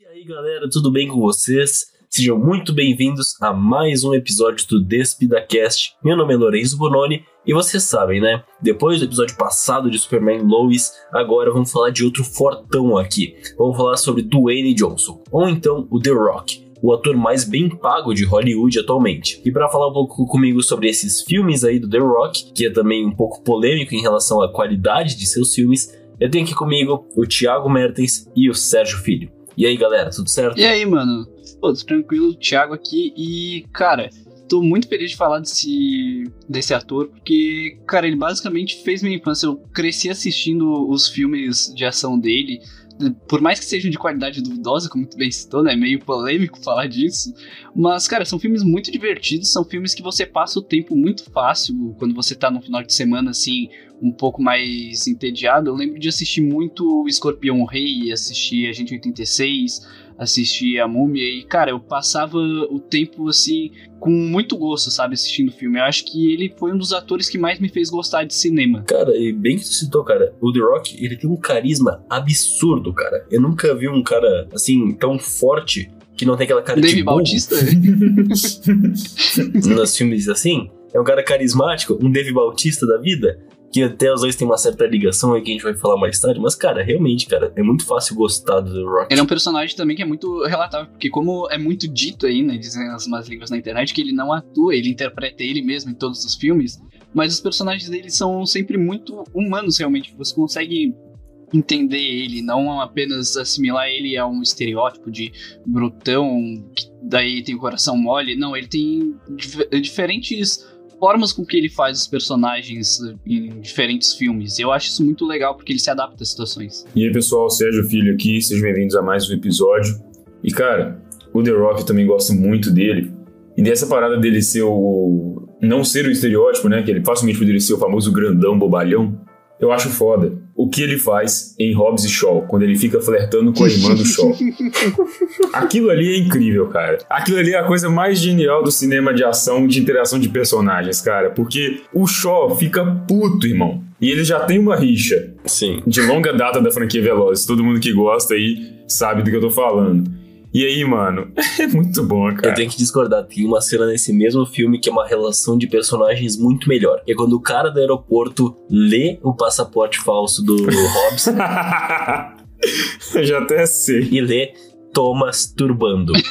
E aí galera, tudo bem com vocês? Sejam muito bem-vindos a mais um episódio do Despida Cast. Meu nome é Lourenço Bononi e vocês sabem, né? Depois do episódio passado de Superman Lois, agora vamos falar de outro fortão aqui. Vamos falar sobre Dwayne Johnson, ou então o The Rock, o ator mais bem pago de Hollywood atualmente. E para falar um pouco comigo sobre esses filmes aí do The Rock, que é também um pouco polêmico em relação à qualidade de seus filmes, eu tenho aqui comigo o Thiago Mertens e o Sérgio Filho. E aí, galera, tudo certo? E aí, mano? Pô, tranquilo, Thiago aqui e, cara, tô muito feliz de falar desse, desse ator, porque, cara, ele basicamente fez minha infância. Eu cresci assistindo os filmes de ação dele, por mais que sejam de qualidade duvidosa, como tu bem citou, né? É meio polêmico falar disso. Mas, cara, são filmes muito divertidos, são filmes que você passa o tempo muito fácil quando você tá no final de semana, assim, um pouco mais entediado. Eu lembro de assistir muito o Escorpião Rei, assistir Agente 86 assistir a Múmia e, cara, eu passava o tempo assim com muito gosto, sabe, assistindo o filme. Eu acho que ele foi um dos atores que mais me fez gostar de cinema. Cara, e bem que tu citou, cara, o The Rock, ele tem um carisma absurdo, cara. Eu nunca vi um cara assim tão forte que não tem aquela cara Dave de Bautista? Nos filmes assim, é um cara carismático, um Dave Bautista da vida que até os dois têm uma certa ligação aí que a gente vai falar mais tarde, mas, cara, realmente, cara, é muito fácil gostar do The Rock. Ele é um personagem também que é muito relatável, porque como é muito dito aí, né, dizem as más línguas na internet, que ele não atua, ele interpreta ele mesmo em todos os filmes, mas os personagens dele são sempre muito humanos, realmente, você consegue entender ele, não apenas assimilar ele a um estereótipo de brutão, que daí tem o coração mole, não, ele tem dif diferentes formas com que ele faz os personagens em diferentes filmes. Eu acho isso muito legal porque ele se adapta às situações. E aí, pessoal, Sérgio Filho aqui, sejam bem-vindos a mais um episódio. E cara, o The Rock também gosto muito dele. E dessa parada dele ser o. não ser o estereótipo, né? Que ele facilmente poderia ser o famoso grandão bobalhão. Eu acho foda o que ele faz em Hobbs e Shaw, quando ele fica flertando com a irmã do Shaw. Aquilo ali é incrível, cara. Aquilo ali é a coisa mais genial do cinema de ação, de interação de personagens, cara. Porque o Shaw fica puto, irmão. E ele já tem uma rixa. Sim. De longa data da franquia Velozes. Todo mundo que gosta aí sabe do que eu tô falando. E aí, mano, é muito bom, cara. Eu tenho que discordar. Tem uma cena nesse mesmo filme que é uma relação de personagens muito melhor. É quando o cara do aeroporto lê o passaporte falso do Hobbs. Eu já até sei. E lê Thomas Turbando.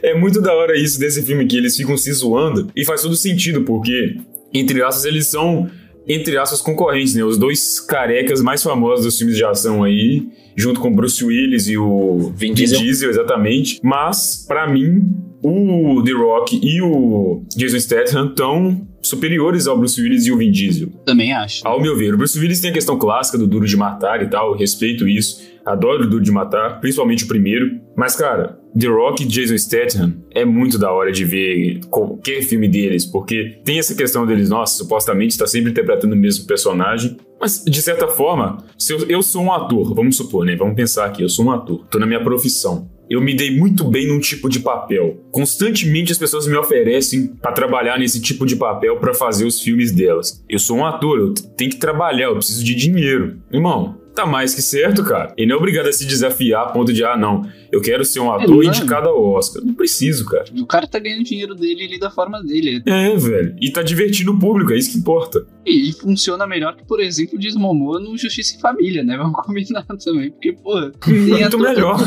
é muito da hora isso desse filme que eles ficam se zoando e faz todo sentido, porque, entre aspas, eles são, entre aspas, concorrentes, né? Os dois carecas mais famosos dos filmes de ação aí junto com Bruce Willis e o Vin Diesel, Vin Diesel exatamente. Mas, para mim, o The Rock e o Jason Statham estão superiores ao Bruce Willis e o Vin Diesel. Também acho. Ao meu ver, o Bruce Willis tem a questão clássica do Duro de Matar e tal, respeito isso. Adoro o Duro de Matar, principalmente o primeiro. Mas, cara, The Rock e Jason Statham é muito da hora de ver qualquer filme deles, porque tem essa questão deles, nossa, supostamente está sempre interpretando o mesmo personagem. Mas, de certa forma, se eu, eu sou um ator, vamos supor, né? Vamos pensar aqui, eu sou um ator, tô na minha profissão eu me dei muito bem num tipo de papel. Constantemente as pessoas me oferecem para trabalhar nesse tipo de papel para fazer os filmes delas. Eu sou um ator, eu tenho que trabalhar, eu preciso de dinheiro. Irmão, tá mais que certo, cara. Ele não é obrigado a se desafiar a ponto de, ah, não, eu quero ser um ator é, indicado ao Oscar. Não preciso, cara. O cara tá ganhando dinheiro dele ali da forma dele. É, velho. E tá divertindo o público, é isso que importa. E, e funciona melhor que, por exemplo, o Momoa no Justiça e Família, né? Vamos combinar também. Porque, pô, muito ator... melhor.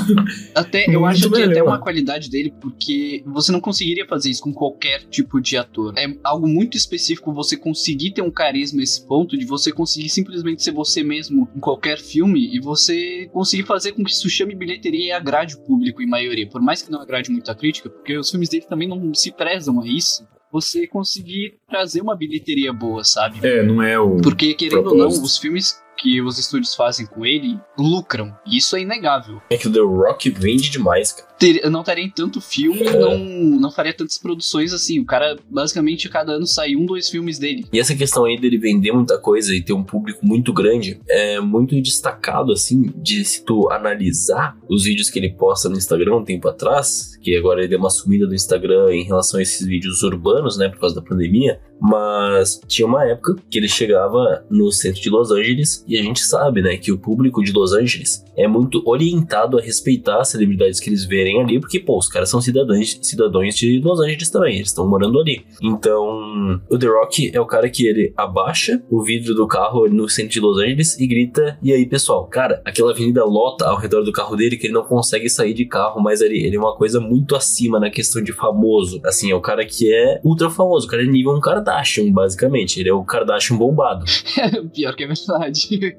Até, eu acho que até uma qualidade dele, porque você não conseguiria fazer isso com qualquer tipo de ator. É algo muito específico você conseguir ter um carisma esse ponto de você conseguir simplesmente ser você mesmo em qualquer filme e você conseguir fazer com que isso chame bilheteria e agrade o público em maioria, por mais que não agrade muito a crítica, porque os filmes dele também não se prezam a isso. Você conseguir trazer uma bilheteria boa, sabe? É, não é o. Porque, querendo propósito. ou não, os filmes que os estúdios fazem com ele lucram. Isso é inegável. É que o The Rock vende demais, cara. Ter, não teria tanto filme, é. não, não faria tantas produções assim. O cara, basicamente, cada ano sai um, dois filmes dele. E essa questão aí dele vender muita coisa e ter um público muito grande é muito destacado, assim, de se tu analisar os vídeos que ele posta no Instagram um tempo atrás, que agora ele deu uma sumida do Instagram em relação a esses vídeos urbanos, né, por causa da pandemia Mas tinha uma época que ele chegava no centro de Los Angeles e a gente sabe, né, que o público de Los Angeles é muito orientado a respeitar as celebridades que eles verem ali, porque, pô, os caras são cidadãos, cidadãos de Los Angeles também, eles estão morando ali. Então, o The Rock é o cara que ele abaixa o vidro do carro no centro de Los Angeles e grita: E aí, pessoal, cara, aquela avenida lota ao redor do carro dele que ele não consegue sair de carro, mas ele, é uma coisa muito acima na questão de famoso. Assim, é o cara que é ultra famoso, o cara é nível um Kardashian, basicamente. Ele é o Kardashian bombado. Pior que é verdade.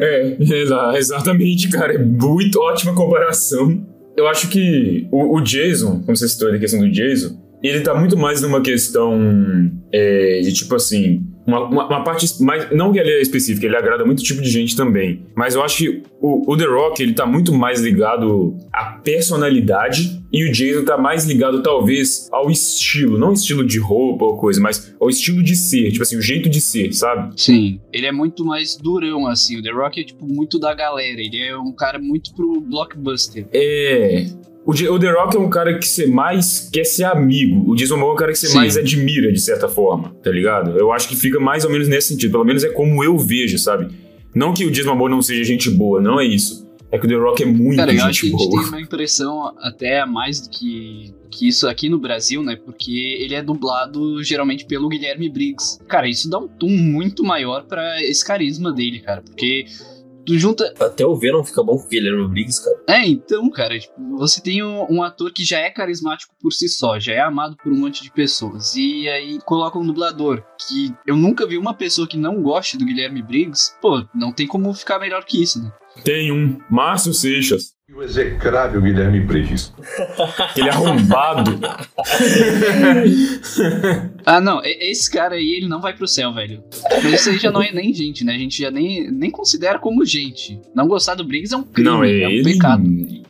é, exatamente, cara. É muito ótima comparação. Eu acho que o, o Jason, como você citou a questão do Jason, ele tá muito mais numa questão é, de tipo assim. Uma, uma, uma, parte mais. Não que ele é específica, ele agrada muito tipo de gente também. Mas eu acho que o, o, The Rock, ele tá muito mais ligado à personalidade e o Jason tá mais ligado, talvez, ao estilo. Não estilo de roupa ou coisa, mas ao estilo de ser. Tipo assim, o jeito de ser, sabe? Sim. Ele é muito mais durão, assim. O The Rock é, tipo, muito da galera. Ele é um cara muito pro blockbuster. É. O, o The Rock é um cara que você mais quer ser amigo. O Jason Momoa é um cara que você Sim. mais admira, de certa forma, tá ligado? Eu acho que fica mais ou menos nesse sentido. Pelo menos é como eu vejo, sabe? Não que o Jason Momoa não seja gente boa, não é isso. É que o The Rock é muito cara, boa. Eu acho que a gente tem uma impressão até mais do que, que isso aqui no Brasil, né? Porque ele é dublado geralmente pelo Guilherme Briggs. Cara, isso dá um tom muito maior para esse carisma dele, cara. Porque Tu junta. Até o Venom fica bom com o Guilherme Briggs, cara. É, então, cara, tipo, você tem um, um, ator que já é carismático por si só, já é amado por um monte de pessoas. E aí coloca um dublador que eu nunca vi uma pessoa que não goste do Guilherme Briggs. Pô, não tem como ficar melhor que isso, né? Tem um, Márcio Seixas. O execrável Guilherme Briggs. Ele é arrombado. ah, não. Esse cara aí, ele não vai pro céu, velho. Mas isso aí já não é nem gente, né? A gente já nem, nem considera como gente. Não gostar do Briggs é um crime, não, é, é um ele, pecado.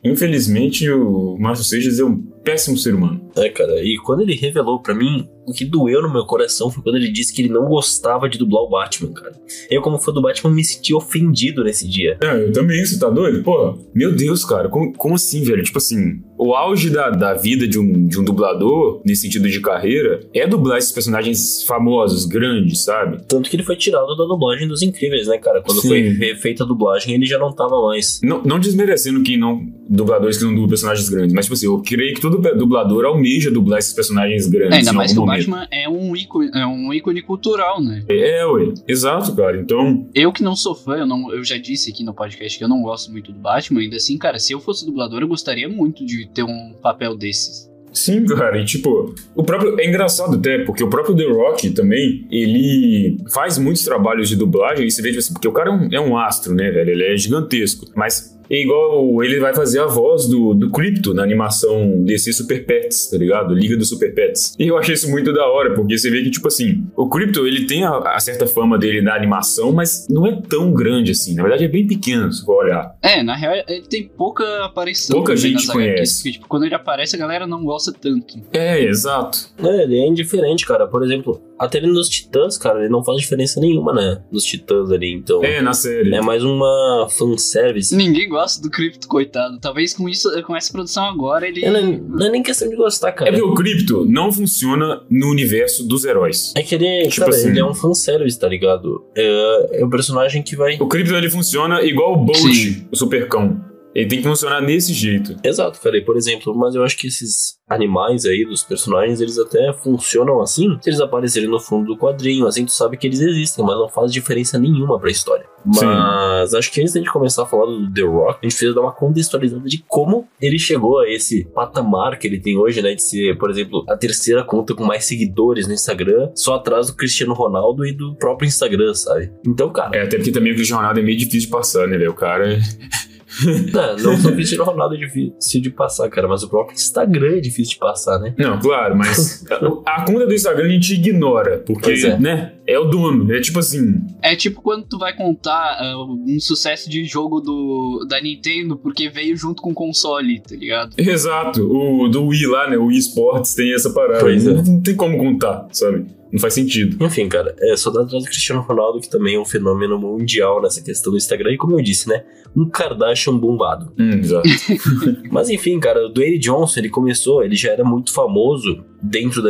Infelizmente, o Márcio Seixas é um péssimo ser humano. É, cara, e quando ele revelou para mim, o que doeu no meu coração foi quando ele disse que ele não gostava de dublar o Batman, cara. Eu, como fã do Batman, me senti ofendido nesse dia. É, eu também, você tá doido? Pô, meu Deus, cara, como, como assim, velho? Tipo assim, o auge da, da vida de um, de um dublador, nesse sentido de carreira, é dublar esses personagens famosos, grandes, sabe? Tanto que ele foi tirado da dublagem dos Incríveis, né, cara? Quando Sim. foi feita a dublagem, ele já não tava mais. Não, não desmerecendo que não. dubladores que não dublam personagens grandes, mas, tipo assim, eu creio que todo dublador almeja dublar esses personagens grandes. É, ainda mais que momento. o Batman é um, ícone, é um ícone cultural, né? É, ué. Exato, cara. Então. Eu que não sou fã, eu, não, eu já disse aqui no podcast que eu não gosto muito do Batman, ainda assim, cara, se eu fosse dublador, eu gostaria muito de ter um papel desses. Sim, cara, e tipo, o próprio. É engraçado até, porque o próprio The Rock também, ele faz muitos trabalhos de dublagem, e você vê, tipo assim, porque o cara é um, é um astro, né, velho? Ele é gigantesco. Mas é igual ele vai fazer a voz do, do Crypto na animação DC Super Pets, tá ligado? Liga do Super Pets. E eu achei isso muito da hora, porque você vê que, tipo assim, o Crypto, ele tem a, a certa fama dele na animação, mas não é tão grande assim. Na verdade, é bem pequeno, se for olhar. É, na real, ele tem pouca aparição. Pouca gente conhece. Porque, tipo, quando ele aparece, a galera não gosta tanto. É, exato. É, ele é indiferente, cara. Por exemplo, até ele nos Titãs, cara, ele não faz diferença nenhuma, né? Nos Titãs ali, então. É, na série. É mais uma fanservice. Ninguém gosta do Crypto, coitado. Talvez com isso, com essa produção agora, ele. É, não, não, é nem questão de gostar, cara. É porque o Crypto não funciona no universo dos heróis. É que ele, tipo cara, assim, ele é um fanservice, tá ligado? É, é o personagem que vai. O Crypto ele funciona igual o Bolt, Sim. o Supercão. Ele tem que funcionar desse jeito. Exato, cara. E, por exemplo, mas eu acho que esses animais aí dos personagens, eles até funcionam assim se eles aparecerem no fundo do quadrinho. Assim, tu sabe que eles existem, mas não faz diferença nenhuma pra história. Mas Sim. acho que antes de começar a falar do The Rock, a gente precisa dar uma contextualizada de como ele chegou a esse patamar que ele tem hoje, né? De ser, por exemplo, a terceira conta com mais seguidores no Instagram, só atrás do Cristiano Ronaldo e do próprio Instagram, sabe? Então, cara. É, até porque também o Cristiano Ronaldo é meio difícil de passar, né, velho? O cara. Não, não só o Cristiano Ronaldo é difícil de passar, cara, mas o próprio Instagram é difícil de passar, né? Não, claro, mas a conta do Instagram a gente ignora, porque, é. né, é o dono, é tipo assim... É tipo quando tu vai contar uh, um sucesso de jogo do, da Nintendo porque veio junto com o console, tá ligado? Exato, o do Wii lá, né, o Wii Sports tem essa parada, pois é. não, não tem como contar, sabe? Não faz sentido. Enfim, cara, é só dar atrás do Cristiano Ronaldo, que também é um fenômeno mundial nessa questão do Instagram, e como eu disse, né? Um Kardashian bombado. Hum, exato. Mas enfim, cara, o Dwayne Johnson, ele começou, ele já era muito famoso dentro do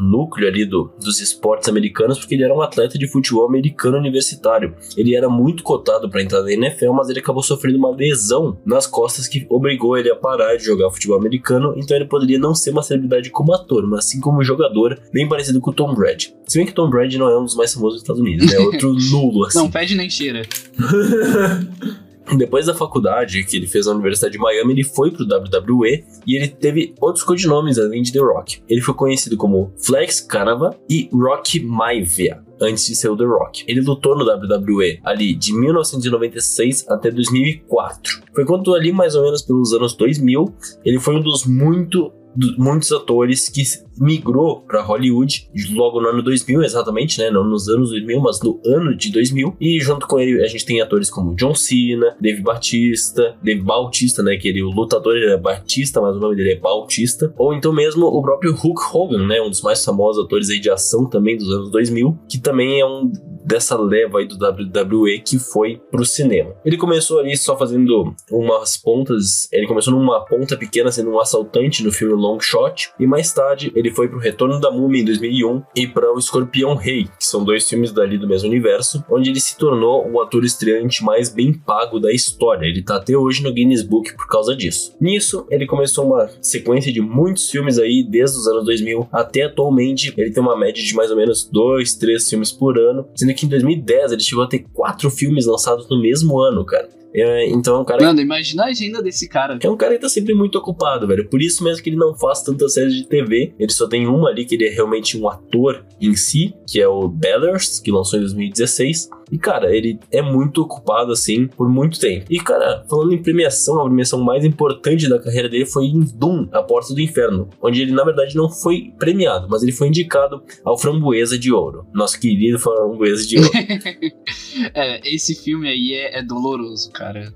núcleo ali do, dos esportes americanos, porque ele era um atleta de futebol americano universitário. Ele era muito cotado para entrar na NFL, mas ele acabou sofrendo uma lesão nas costas que obrigou ele a parar de jogar futebol americano, então ele poderia não ser uma celebridade como ator, mas sim como jogador, bem parecido com o Tom Brady. Se bem que Tom Brady não é um dos mais famosos dos Estados Unidos, é outro nulo assim. Não pede nem cheira. Depois da faculdade que ele fez na Universidade de Miami, ele foi pro WWE e ele teve outros codinomes além de The Rock. Ele foi conhecido como Flex Canava e Rock Maivia antes de ser o The Rock. Ele lutou no WWE ali de 1996 até 2004. Foi quando ali mais ou menos pelos anos 2000, ele foi um dos muito muitos atores que migrou para Hollywood logo no ano 2000, exatamente, né? Não nos anos 2000, mas no ano de 2000. E junto com ele a gente tem atores como John Cena, Dave Batista, Dave Bautista, né? Que ele, o lutador ele é Batista, mas o nome dele é Bautista. Ou então mesmo o próprio Hulk Hogan, né? Um dos mais famosos atores aí de ação também dos anos 2000, que também é um dessa leva aí do WWE que foi pro cinema. Ele começou ali só fazendo umas pontas, ele começou numa ponta pequena sendo um assaltante no filme Long Shot e mais tarde ele foi pro Retorno da Múmia em 2001 e para o Escorpião Rei, que são dois filmes dali do mesmo universo, onde ele se tornou o ator estreante mais bem pago da história. Ele tá até hoje no Guinness Book por causa disso. Nisso, ele começou uma sequência de muitos filmes aí desde os anos 2000 até atualmente. Ele tem uma média de mais ou menos dois, três filmes por ano, sendo que em 2010 ele chegou a ter quatro filmes lançados no mesmo ano, cara. É, então é um cara. Mano, imagina a agenda desse cara. É um cara que tá sempre muito ocupado, velho. Por isso mesmo que ele não faz tantas séries de TV. Ele só tem uma ali que ele é realmente um ator em si, que é o Bellers, que lançou em 2016. E, cara, ele é muito ocupado, assim, por muito tempo. E, cara, falando em premiação, a premiação mais importante da carreira dele foi em Doom, A Porta do Inferno, onde ele, na verdade, não foi premiado, mas ele foi indicado ao Framboesa de Ouro. Nosso querido Framboesa de Ouro. é, esse filme aí é, é doloroso, cara.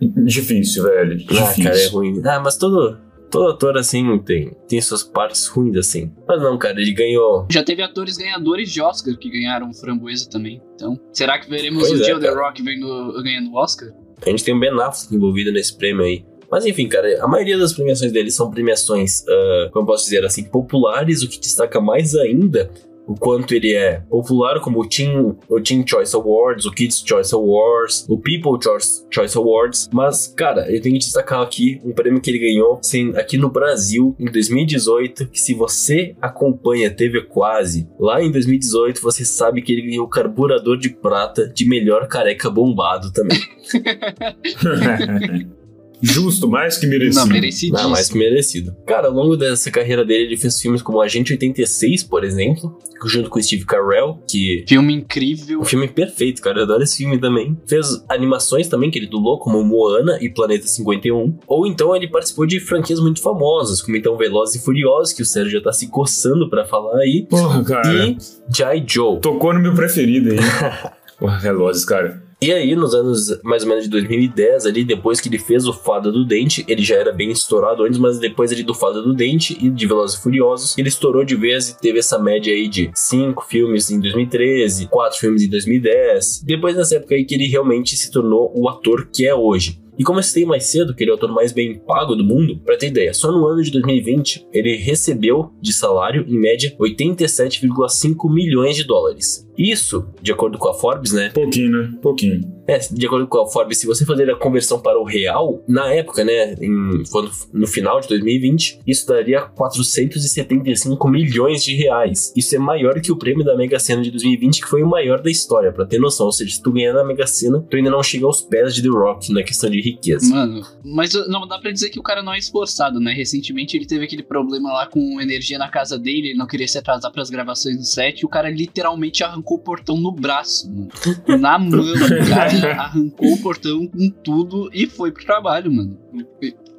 Difícil, velho. Difícil. Ah, cara, é ruim. Ah, mas todo, todo ator, assim, tem, tem suas partes ruins, assim. Mas não, cara, ele ganhou. Já teve atores ganhadores de Oscar que ganharam framboesa também. Então, será que veremos Pois o é, The. Rock vendo, ganhando o Oscar? A gente tem o Ben Affleck envolvido nesse prêmio aí. Mas enfim, cara, a maioria das premiações dele são premiações, ah, como eu posso dizer assim, populares, o que destaca mais ainda o quanto ele é popular, como o Teen, o Teen Choice Awards, o Kids Choice Awards, o People Choice, Choice Awards. Mas, cara, eu tenho que destacar aqui um prêmio que ele ganhou sim, aqui no Brasil em 2018. Que se você acompanha a TV Quase, lá em 2018, você sabe que ele ganhou o carburador de prata de melhor careca bombado também. Justo, mais que merecido. Não, merecidíssimo. Não, mais que merecido. Cara, ao longo dessa carreira dele, ele fez filmes como Agente 86, por exemplo, junto com o Steve Carell, que Filme incrível. um filme perfeito, cara. Eu adoro esse filme também. Fez animações também que ele dublou, como Moana e Planeta 51. Ou então ele participou de franquias muito famosas, como então Velozes e Furiosos, que o Sérgio já tá se coçando pra falar aí. Porra, cara. E G.I. Joe. Tocou no meu preferido aí. Porra, Velozes, cara. E aí, nos anos mais ou menos de 2010, ali, depois que ele fez o Fada do Dente, ele já era bem estourado antes, mas depois ali do Fada do Dente e de Velozes e Furiosos, ele estourou de vez e teve essa média aí de cinco filmes em 2013, quatro filmes em 2010. Depois dessa época aí que ele realmente se tornou o ator que é hoje. E como eu citei mais cedo, que ele é o ator mais bem pago do mundo, pra ter ideia, só no ano de 2020 ele recebeu de salário, em média, 87,5 milhões de dólares. Isso, de acordo com a Forbes, né? Pouquinho, né? Pouquinho. É, de acordo com a Forbes, se você fazer a conversão para o real, na época, né, em, quando- no final de 2020, isso daria 475 milhões de reais. Isso é maior que o prêmio da Mega Sena de 2020, que foi o maior da história, pra ter noção. Ou seja, se tu ganhar na Mega Sena, tu ainda não chega aos pés de The Rock na questão de riqueza. Mano, mas não dá pra dizer que o cara não é esforçado, né? Recentemente ele teve aquele problema lá com energia na casa dele, ele não queria se atrasar pras gravações do set, e o cara literalmente arrancou o portão no braço, mano. Na mão, o cara arrancou o portão com tudo e foi pro trabalho, mano.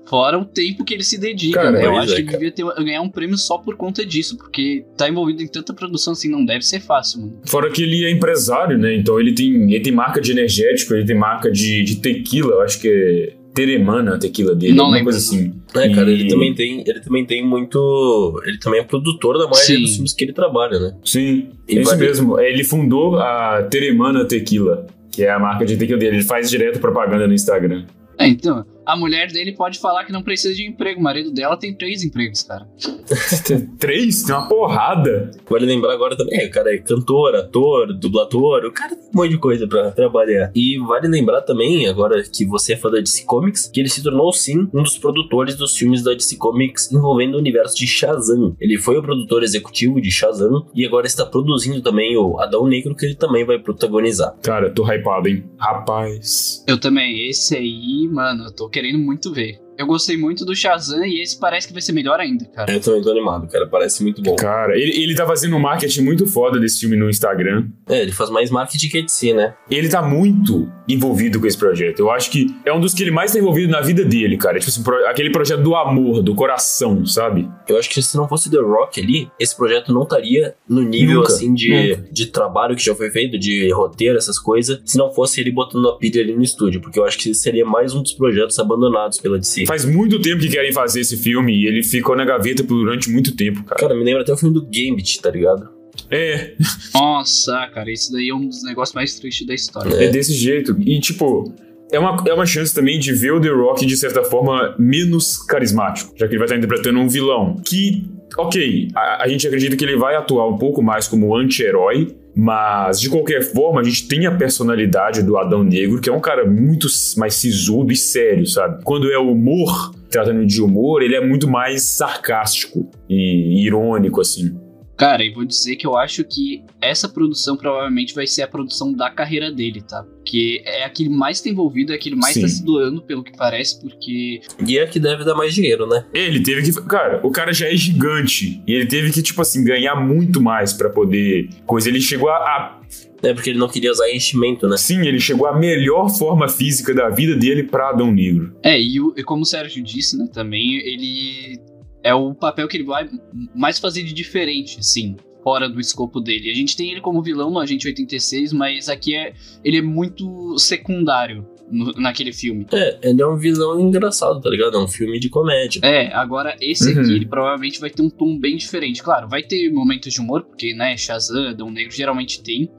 Fora o tempo que ele se dedica, Cara? Eu acho é, que ele devia ter, ganhar um prêmio só por conta disso, porque tá envolvido em tanta produção assim, não deve ser fácil, mano. Fora que ele é empresário, né? Então ele tem, ele tem marca de energético, ele tem marca de, de tequila, eu acho que é Teremana, a tequila dele. Não lembro, coisa assim. É, cara, ele também tem, ele também tem muito, ele também é produtor da maioria Sim. dos filmes que ele trabalha, né? Sim, E é isso mesmo. Ele fundou a Teremana Tequila, que é a marca de tequila dele. Ele faz direto propaganda no Instagram. É, então, a mulher dele pode falar que não precisa de emprego. O marido dela tem três empregos, cara. Três? Tem uma porrada. Vale lembrar agora também, é, o cara é cantor, ator, dublador, o cara tem um monte de coisa pra trabalhar. E vale lembrar também, agora que você é fã da DC Comics, que ele se tornou sim um dos produtores dos filmes da DC Comics envolvendo o universo de Shazam. Ele foi o produtor executivo de Shazam e agora está produzindo também o Adão Negro, que ele também vai protagonizar. Cara, tô hypado, hein? Rapaz. Eu também. Esse aí, mano, eu tô querendo muito ver. Eu gostei muito do Shazam e esse parece que vai ser melhor ainda, cara. Eu também tô animado, cara, parece muito bom. Cara, ele, ele tá fazendo um marketing muito foda desse filme no Instagram. É, ele faz mais marketing que a DC, né? Ele tá muito envolvido com esse projeto. Eu acho que é um dos que ele mais tá envolvido na vida dele, cara. Tipo assim, pro- aquele projeto do amor, do coração, sabe? Eu acho que se não fosse The Rock ali, esse projeto não estaria no nível Nunca, assim de, nunca. de trabalho que já foi feito, de roteiro, essas coisas, se não fosse ele botando a pilha ali no estúdio, porque eu acho que seria mais um dos projetos abandonados pela DC. Faz muito tempo que querem fazer esse filme e ele ficou na gaveta por- durante muito tempo, cara. Cara, me lembra até o filme do Gambit, tá ligado? É, Nossa, cara, esse daí é um dos negócios mais tristes da história. é desse jeito. E, tipo, é uma, é uma chance também de ver o The Rock, de certa forma, menos carismático, já que ele vai estar interpretando um vilão. Que, ok, a, a gente acredita que ele vai atuar um pouco mais como anti-herói, mas de qualquer forma, a gente tem a personalidade do Adão Negro, que é um cara muito mais sisudo e sério, sabe? Quando é humor, tratando de humor, ele é muito mais sarcástico e irônico, assim. Cara, e vou dizer que eu acho que essa produção provavelmente vai ser a produção da carreira dele, tá? Porque é a que ele mais tá envolvido, é a que ele mais Sim. tá se doando, pelo que parece, porque. E é que deve dar mais dinheiro, né? Ele teve que. Cara, o cara já é gigante. E ele teve que, tipo assim, ganhar muito mais pra poder. Coisa. Ele chegou a, a- É porque ele não queria usar enchimento, né? Sim, ele chegou à melhor forma física da vida dele pra Adão Negro. É, e, o- e como o Sérgio disse, né, também, ele. É o papel que ele vai mais fazer de diferente, assim, fora do escopo dele. A gente tem ele como vilão no Agente 86, mas aqui é, ele é muito secundário no- naquele filme. É, ele é um vilão engraçado, tá ligado? É um filme de comédia. É, agora esse Uhum. aqui, ele provavelmente vai ter um tom bem diferente. Claro, vai ter momentos de humor, porque, né, Shazam, Adão Negro geralmente tem.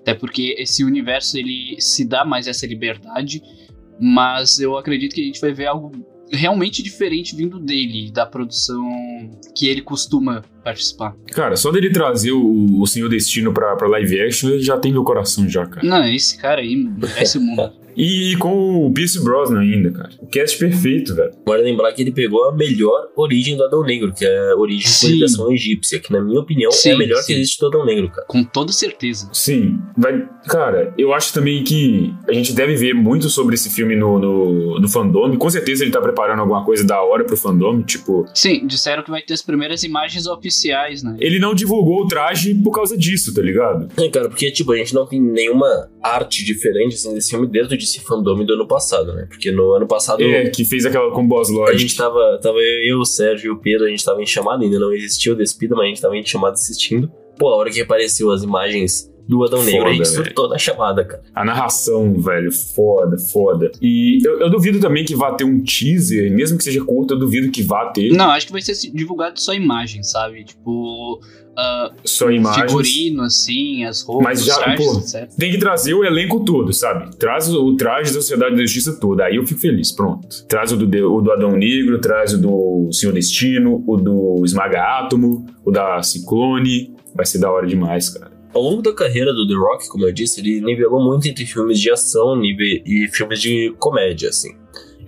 Até porque esse universo, ele se dá mais essa liberdade. Mas eu acredito que a gente vai ver algo realmente diferente vindo dele, da produção que ele costuma participar. Cara, só dele trazer o, o Senhor Destino pra, pra live action, ele já tem meu coração já, cara. Não, esse cara aí merece o mundo. E, com o Pierce Brosnan ainda, cara. O cast perfeito, velho. Vale lembrar que ele pegou a melhor origem do Adão Negro, que é a origem de Sim. civilização egípcia, que na minha opinião é Sim, a melhor sim. que existe do Adão Negro, cara. Com toda certeza. Sim, vai. Cara, eu acho também que a gente deve ver muito sobre esse filme no, no, no fandom. Com certeza ele tá preparando alguma coisa da hora pro fandom. Tipo, Sim, disseram que vai ter as primeiras imagens oficiais, né? ele não divulgou o traje por causa disso, tá ligado? É, cara, porque, tipo, a gente não tem nenhuma arte diferente, assim, desse filme desde o DC Fandom do ano passado, né? Porque no ano passado É, que fez aquela com Boss a Lodge. gente tava, tava eu, o Sérgio e o Pedro, a gente tava em chamada, ainda não existiu o Despida, mas a gente tava em chamada assistindo. Pô, a hora que apareceu as imagens do Adão Negro, a gente Foda, surtou na chamada, cara. A narração, velho, foda, foda. E eu, eu duvido também que vá ter um teaser, mesmo que seja curto, eu duvido que vá ter Não, acho que vai ser divulgado só imagem, sabe? Tipo, ah, só imagens. figurino, assim, as roupas, Mas já, os trajes, pô, etc. Tem que trazer o elenco todo, sabe? Traz o, o traje da Sociedade da Justiça toda. Aí eu fico feliz, pronto. Traz o do, o do Adão Negro, traz o do Senhor Destino, o do Esmaga Átomo, o da Ciclone. Vai ser da hora demais, cara. Ao longo da carreira do The Rock, como eu disse, ele nivelou muito entre filmes de ação e filmes de comédia, assim.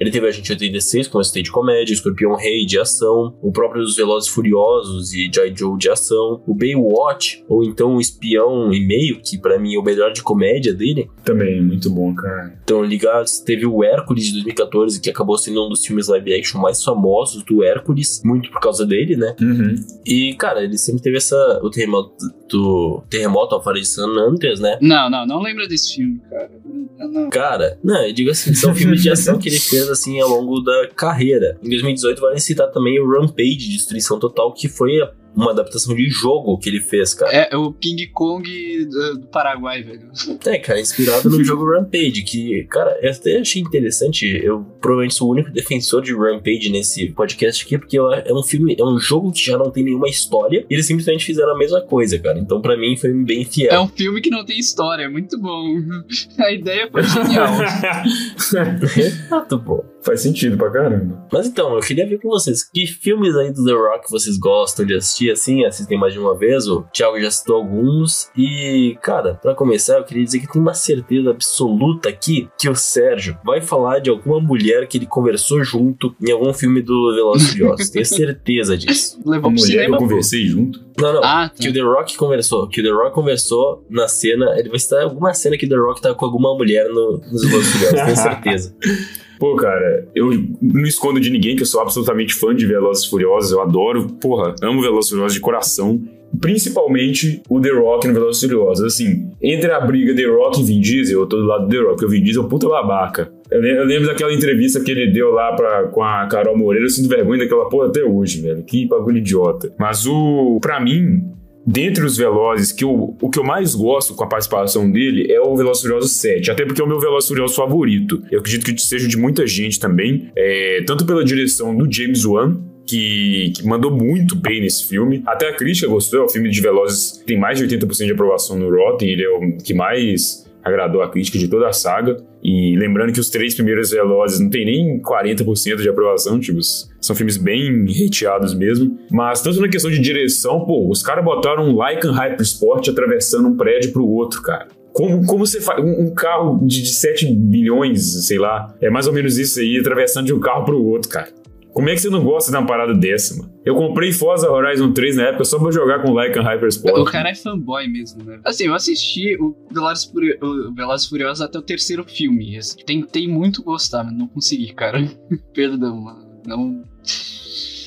Ele teve Agente 86 com esse de comédia, Escorpião Rei de ação, o próprio Os Velozes Furiosos e G.I. Joe de ação, o Baywatch, ou então o Espião e Meio, que pra mim é o melhor de comédia dele. Também, muito bom, cara. Então, ligados, teve o Hércules de 2014, que acabou sendo um dos filmes live action mais famosos do Hércules, muito por causa dele, né? Uhum. E, cara, ele sempre teve essa. O terremoto do Terremoto ao de San Andreas, né? Não, não, não lembra desse filme, cara. Não. Cara, não, eu digo assim, são filmes de ação que ele fez assim ao longo da carreira. Em 2018 vale citar também o Rampage, Destruição Total, que foi a uma adaptação de jogo que ele fez, cara. É, é o King Kong do, do Paraguai, velho. É, cara, inspirado no jogo Rampage, que, cara, eu até achei interessante. Eu provavelmente sou o único defensor de Rampage nesse podcast aqui, porque é um filme, é um jogo que já não tem nenhuma história, e eles simplesmente fizeram a mesma coisa, cara. Então, pra mim, foi bem fiel. É um filme que não tem história, é muito bom. A ideia foi genial. Exato, pô. Faz sentido pra caramba. Mas então, eu queria ver com vocês que filmes aí do The Rock vocês gostam de assistir assim, assistem mais de uma vez. O Thiago já citou alguns. E, cara, pra começar, eu queria dizer que tem uma certeza absoluta aqui que o Sérgio vai falar de alguma mulher que ele conversou junto em algum filme do Velozes e Furiosos. Tenho certeza disso. Levou A pro mulher que cinema. eu pô. conversei junto. Não, não. Ah, tá. Que o The Rock conversou. Que o The Rock conversou na cena. Ele vai citar alguma cena que o The Rock tá com alguma mulher no, nos Velozes e Furiosos, tenho certeza. Pô, cara, eu não escondo de ninguém que eu sou absolutamente fã de Velozes e Furiosos. Eu adoro, porra, amo Velozes e Furiosos de coração. Principalmente o The Rock no Velozes e Furiosos. Assim, entre a briga The Rock e Vin Diesel, eu tô do lado do The Rock, porque o Vin Diesel é um puta babaca. Eu lem- eu lembro daquela entrevista que ele deu lá pra, com a Carol Moreira, eu sinto vergonha daquela porra até hoje, velho. Que bagulho idiota. Mas o, pra mim, Dentre os Velozes, que eu, o que eu mais gosto com a participação dele é o Velozes Furiosos 7, até porque é o meu Velozes Furiosos favorito. Eu acredito que seja de muita gente também, é, tanto pela direção do James Wan, que, que mandou muito bem nesse filme. Até a crítica gostou, é o filme de Velozes tem mais de 80% de aprovação no Rotten, ele é o que mais agradou a crítica de toda a saga. E lembrando que os três primeiros Velozes não tem nem 40% de aprovação, tipo, são filmes bem reteados mesmo. Mas tanto na questão de direção, pô, os caras botaram um Lycan Hypersport atravessando um prédio pro outro, cara. Como, como você faz? Um, um carro de, de 7 bilhões, sei lá, é mais ou menos isso aí, atravessando de um carro pro outro, cara. Como é que você não gosta de uma parada dessa, mano? Eu comprei Forza Horizon 3 na época só pra jogar com o Lycan Hypersport. O cara é fanboy mesmo, né? Assim, eu assisti o Velozes, o Velozes Furiosos até o terceiro filme. Tentei muito gostar, mas não consegui, cara. Perdão, mano. Não.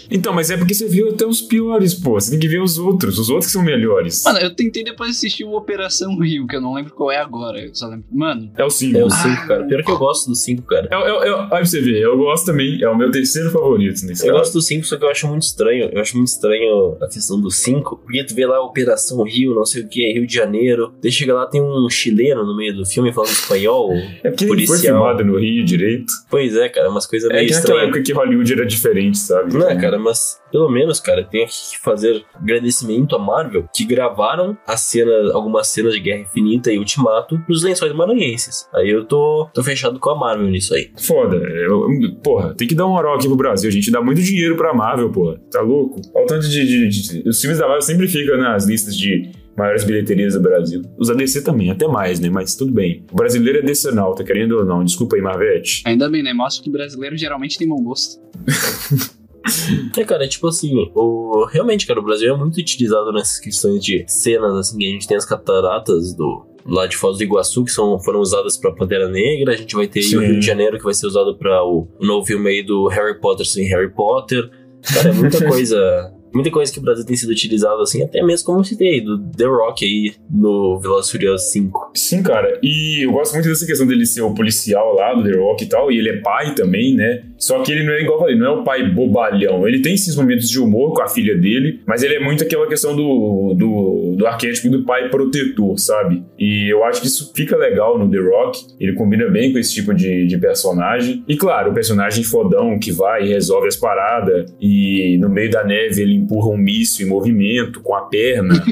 Então, mas é porque você viu até os piores, pô. Você tem que ver os outros. Os outros que são melhores. Mano, eu tentei depois assistir o Operação Rio, que eu não lembro qual é agora. Eu só lembro. Mano, É o 5. É o É, 5, cara. Pior que eu gosto do 5, cara. é, é, olha pra você ver, eu gosto também. É o meu terceiro favorito nesse Eu caso. gosto do 5, só que eu acho muito estranho. Eu acho muito estranho a questão do 5. Porque tu vê lá Operação Rio, não sei o que, Rio de Janeiro. Daí chega lá, tem um chileno no meio do filme falando espanhol. É porque ele foi policial. filmado no Rio direito. Pois é, cara, umas coisas É meio que naquela estranhas. época que Hollywood era diferente, sabe? Não é, cara, mas pelo menos, cara, tem que fazer agradecimento à Marvel que gravaram a cena, algumas cenas de Guerra Infinita e Ultimato nos lençóis maranhenses. Aí eu tô, tô fechado com a Marvel nisso aí. Foda. Eu- porra, tem que dar um moral aqui pro Brasil. A gente dá muito dinheiro pra Marvel, porra. Tá louco? Olha o tanto de, de- de- Os filmes da Marvel sempre ficam nas listas de maiores bilheterias do Brasil. Os ADC também, até mais, né? Mas tudo bem. O brasileiro é decenal, tá querendo ou não? Desculpa aí, Marvete. ainda bem, né? Mostra que brasileiro geralmente tem bom gosto. É, cara, é tipo assim, o... realmente, cara, o Brasil é muito utilizado nessas questões de cenas, assim, que a gente tem as cataratas do. Lá de Foz do Iguaçu, que são, foram usadas pra Pantera Negra. A gente vai ter aí o. Rio de Janeiro, que vai ser usado pra o, o novo filme aí do Harry Potter sem Harry Potter. Cara, é muita coisa. Muita coisa que o Brasil tem sido utilizado, assim, até mesmo como eu citei, do The Rock aí no Velozes Furiosos 5. Sim, cara. E eu gosto muito dessa questão dele ser o policial lá do The Rock e tal. E ele é pai também, né? Só que ele não é igual eu falei, não é o pai bobalhão. Ele tem esses momentos de humor com a filha dele, mas ele é muito aquela questão do, do, do arquétipo do pai protetor, sabe? E eu acho que isso fica legal no The Rock. Ele combina bem com esse tipo de, de personagem. E claro, o personagem fodão que vai e resolve as paradas. E no meio da neve ele empurra um míssil em movimento com a perna.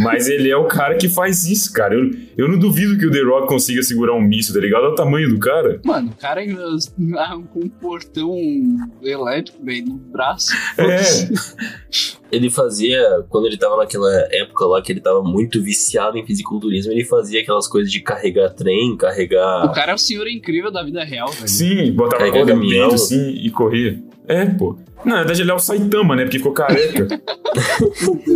Mas ele é o cara que faz isso, cara. Eu, eu não duvido que o The Rock consiga segurar um míssil, tá ligado? Olha o tamanho do cara. Mano, o cara com um portão elétrico, velho, no braço. É. Ele fazia, quando ele tava naquela época lá que ele tava muito viciado em fisiculturismo, ele fazia aquelas coisas de carregar trem, carregar. O cara é o senhor incrível da vida real, velho. Sim, botava caminhão. peito, assim, e corria. É, pô. Não, na verdade ele é o Saitama, né? Porque ficou careca.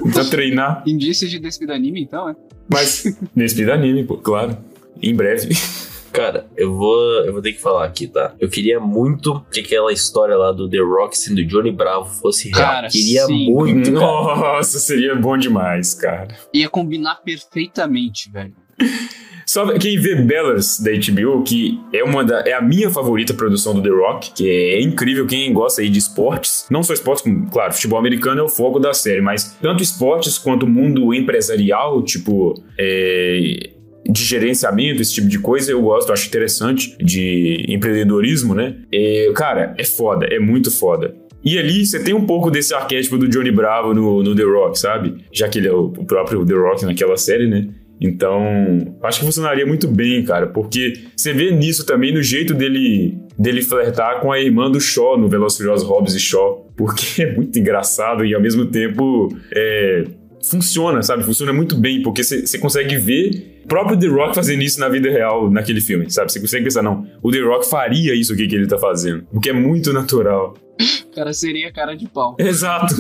Precisa treinar. Indícios de despida anime, então, é? Mas, vídeo anime, pô, claro. Em breve. Cara, eu vou, eu vou ter que falar aqui, tá? Eu queria muito que aquela história lá do The Rock sendo Johnny Bravo fosse real. Cara, queria sim. muito, cara. Nossa, seria bom demais, cara. Ia combinar perfeitamente, velho. Só quem vê Bellers da HBO, que é uma da, é a minha favorita produção do The Rock, que é incrível quem gosta aí de esportes, não só esportes, como, claro, futebol americano é o foco da série, mas tanto esportes quanto mundo empresarial, tipo, é, de gerenciamento, esse tipo de coisa, eu gosto, eu acho interessante, de empreendedorismo, né? É, cara, é foda, é muito foda. E ali você tem um pouco desse arquétipo do Johnny Bravo no, no The Rock, sabe? Já que ele é o, o próprio The Rock naquela série, né? Então, acho que funcionaria muito bem, cara, porque você vê nisso também no jeito dele dele flertar com a irmã do Shaw no Velozes Furiosos Hobbs e Shaw, porque é muito engraçado e ao mesmo tempo é, funciona, sabe? Funciona muito bem, porque você consegue ver o próprio The Rock fazendo isso na vida real, naquele filme, sabe? Você consegue pensar, não, o The Rock faria isso aqui que ele tá fazendo, porque é muito natural. cara seria cara de pau. Exato.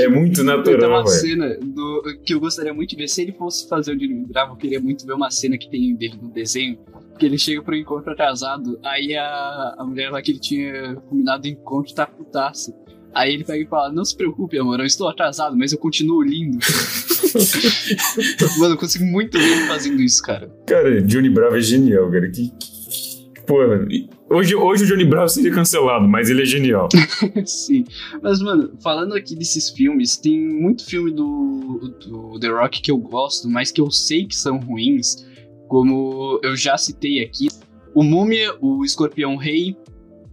É muito natural. Tem uma véio. cena do, que eu gostaria muito de ver. Se ele fosse fazer o Johnny Bravo, eu queria muito ver uma cena que tem dele no desenho. Que ele chega pro encontro atrasado. Aí a, a mulher lá que ele tinha combinado o encontro tá putaça. Aí ele pega e fala: Não se preocupe, amor, eu estou atrasado, mas eu continuo lindo. Mano, eu consigo muito ele fazendo isso, cara. Cara, Johnny Bravo é genial, cara. Que, que, pô, mano. Hoje, hoje o Johnny Bravo seria cancelado, mas ele é genial. Sim. Mas, mano, falando aqui desses filmes, tem muito filme do, do The Rock que eu gosto, mas que eu sei que são ruins. Como eu já citei aqui. O Múmia, o Escorpião Rei,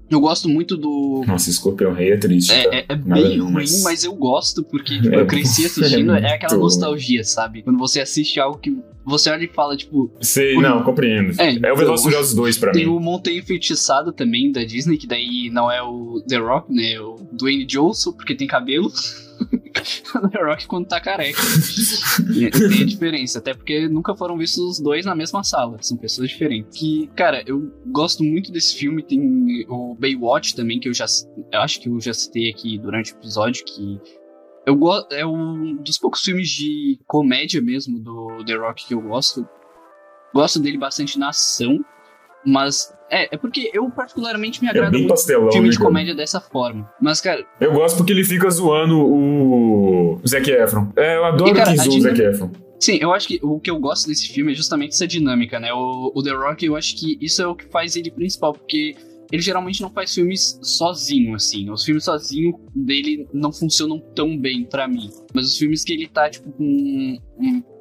eu gosto muito do. Nossa, Escorpião Rei é triste. É, é, é bem não, ruim, mas- mas eu gosto, porque tipo, É eu cresci assistindo. é É, aquela muito- nostalgia, sabe? Quando você assiste algo que você olha e fala, tipo, Sei, não, compreendo. É, É, o Velozes Furiosos 2 pra tem mim. o Montanha Enfeitiçado também da Disney, que daí não é o The Rock, né? É o Dwayne Johnson, porque tem cabelo. The Rock quando tá careca. Tem a diferença, até porque nunca foram vistos os dois na mesma sala, são pessoas diferentes. Que, cara, eu gosto muito desse filme, tem o Baywatch também, que eu já eu acho que eu já citei aqui durante o episódio, que eu gosto é um dos poucos filmes de comédia mesmo do The Rock que eu gosto. Gosto dele bastante na ação, mas é, é porque eu particularmente me É agrada bem muito pastelão, filme de comédia dessa forma. Mas cara, Eu gosto porque ele fica zoando o Zac Efron. É, eu adoro E, cara, que zoa o Zac Efron. Sim, eu acho que o que eu gosto desse filme é justamente essa dinâmica, né? O, o The Rock, eu acho que isso é o que faz ele principal, porque ele geralmente não faz filmes sozinho, assim. Os filmes sozinho dele não funcionam tão bem pra mim. Mas os filmes que ele tá, tipo, com.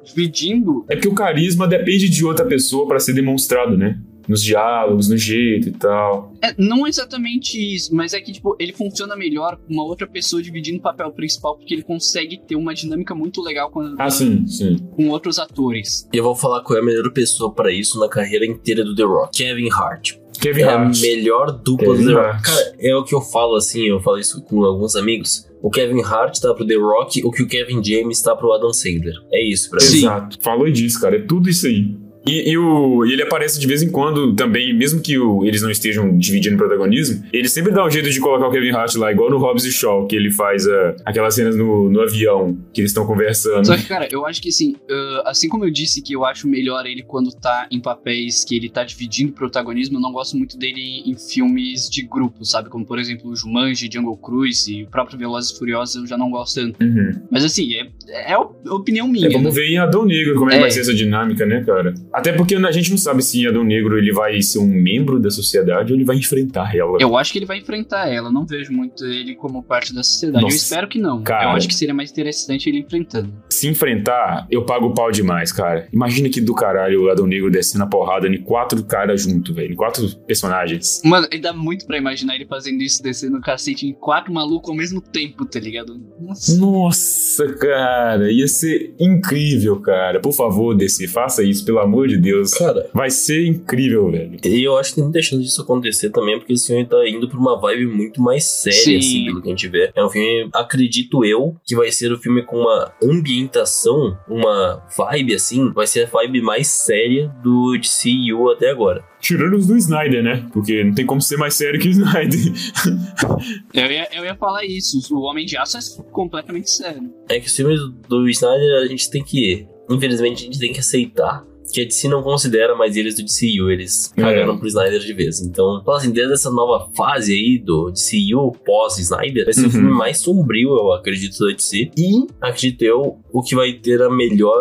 dividindo. É porque o carisma depende de outra pessoa pra ser demonstrado, né? Nos diálogos, no jeito e tal. É, não exatamente isso, mas é que, tipo, ele funciona melhor com uma outra pessoa dividindo o papel principal, porque ele consegue ter uma dinâmica muito legal com, Ah, sim, sim. com outros atores. E eu vou falar qual é a melhor pessoa pra isso na carreira inteira do The Rock. Kevin Hart. Kevin é Hart. a melhor dupla Kevin do The Rock. Hart. Cara, é o que eu falo assim, eu falo isso com alguns amigos. O Kevin Hart tá pro The Rock, o que o Kevin James tá pro Adam Sandler. É isso pra mim. Sim. Exato. Falou disso, cara. É tudo isso aí. E, e o, e ele aparece de vez em quando também, mesmo que o- eles não estejam dividindo protagonismo, ele sempre dá um jeito de colocar o Kevin Hart lá, igual no Hobbs e Shaw, que ele faz ah, aquelas cenas no, no avião, que eles estão conversando. Só que, cara, eu acho que assim, ah, assim como eu disse que eu acho melhor ele quando tá em papéis que ele tá dividindo protagonismo, eu não gosto muito dele em filmes de grupo, sabe? Como, por exemplo, o Jumanji, Jungle Cruise e o próprio Velozes e Furiosos eu já não gosto tanto. Uhum. Mas assim, é, é op- opinião minha. É, vamos né? ver em Adão Negro como é que É. vai ser essa dinâmica, né, cara? Até porque a gente não sabe se Adão Negro ele vai ser um membro da sociedade ou ele vai enfrentar ela. Eu acho que ele vai enfrentar ela, não vejo muito ele como parte da sociedade. Nossa, eu espero que não. cara. Eu acho que seria mais interessante ele enfrentando. Se enfrentar, eu pago o pau demais, cara. Imagina que do caralho o Adão Negro descendo a porrada em quatro caras junto, velho. Em quatro personagens. Mano, dá muito pra imaginar ele fazendo isso, descendo o cacete em quatro malucos ao mesmo tempo, tá ligado? Nossa. Nossa, cara, ia ser incrível, cara. Por favor, DC, faça isso, pelo amor de Deus. Cara, Vai ser incrível, velho. e eu acho que tem muita chance disso acontecer também, porque esse filme tá indo pra uma vibe muito mais séria, Sim. assim, pelo que a gente vê. É um filme, acredito eu, que vai ser o filme com uma ambientação, uma vibe, assim, vai ser a vibe mais séria do DCU até agora. Tirando os do Snyder, né? Porque não tem como ser mais sério que o Snyder. Eu ia, eu ia falar isso. O Homem de Aço é completamente sério. É que os filmes do Snyder a gente tem que. Infelizmente, a gente tem que aceitar que a DC não considera mais eles do DCU, eles É. cagaram pro Snyder de vez. Então, assim, desde essa nova fase aí do DCU pós-Snyder, vai ser Uhum. o filme mais sombrio, eu acredito, da DC. E, acredito eu, o que vai ter a melhor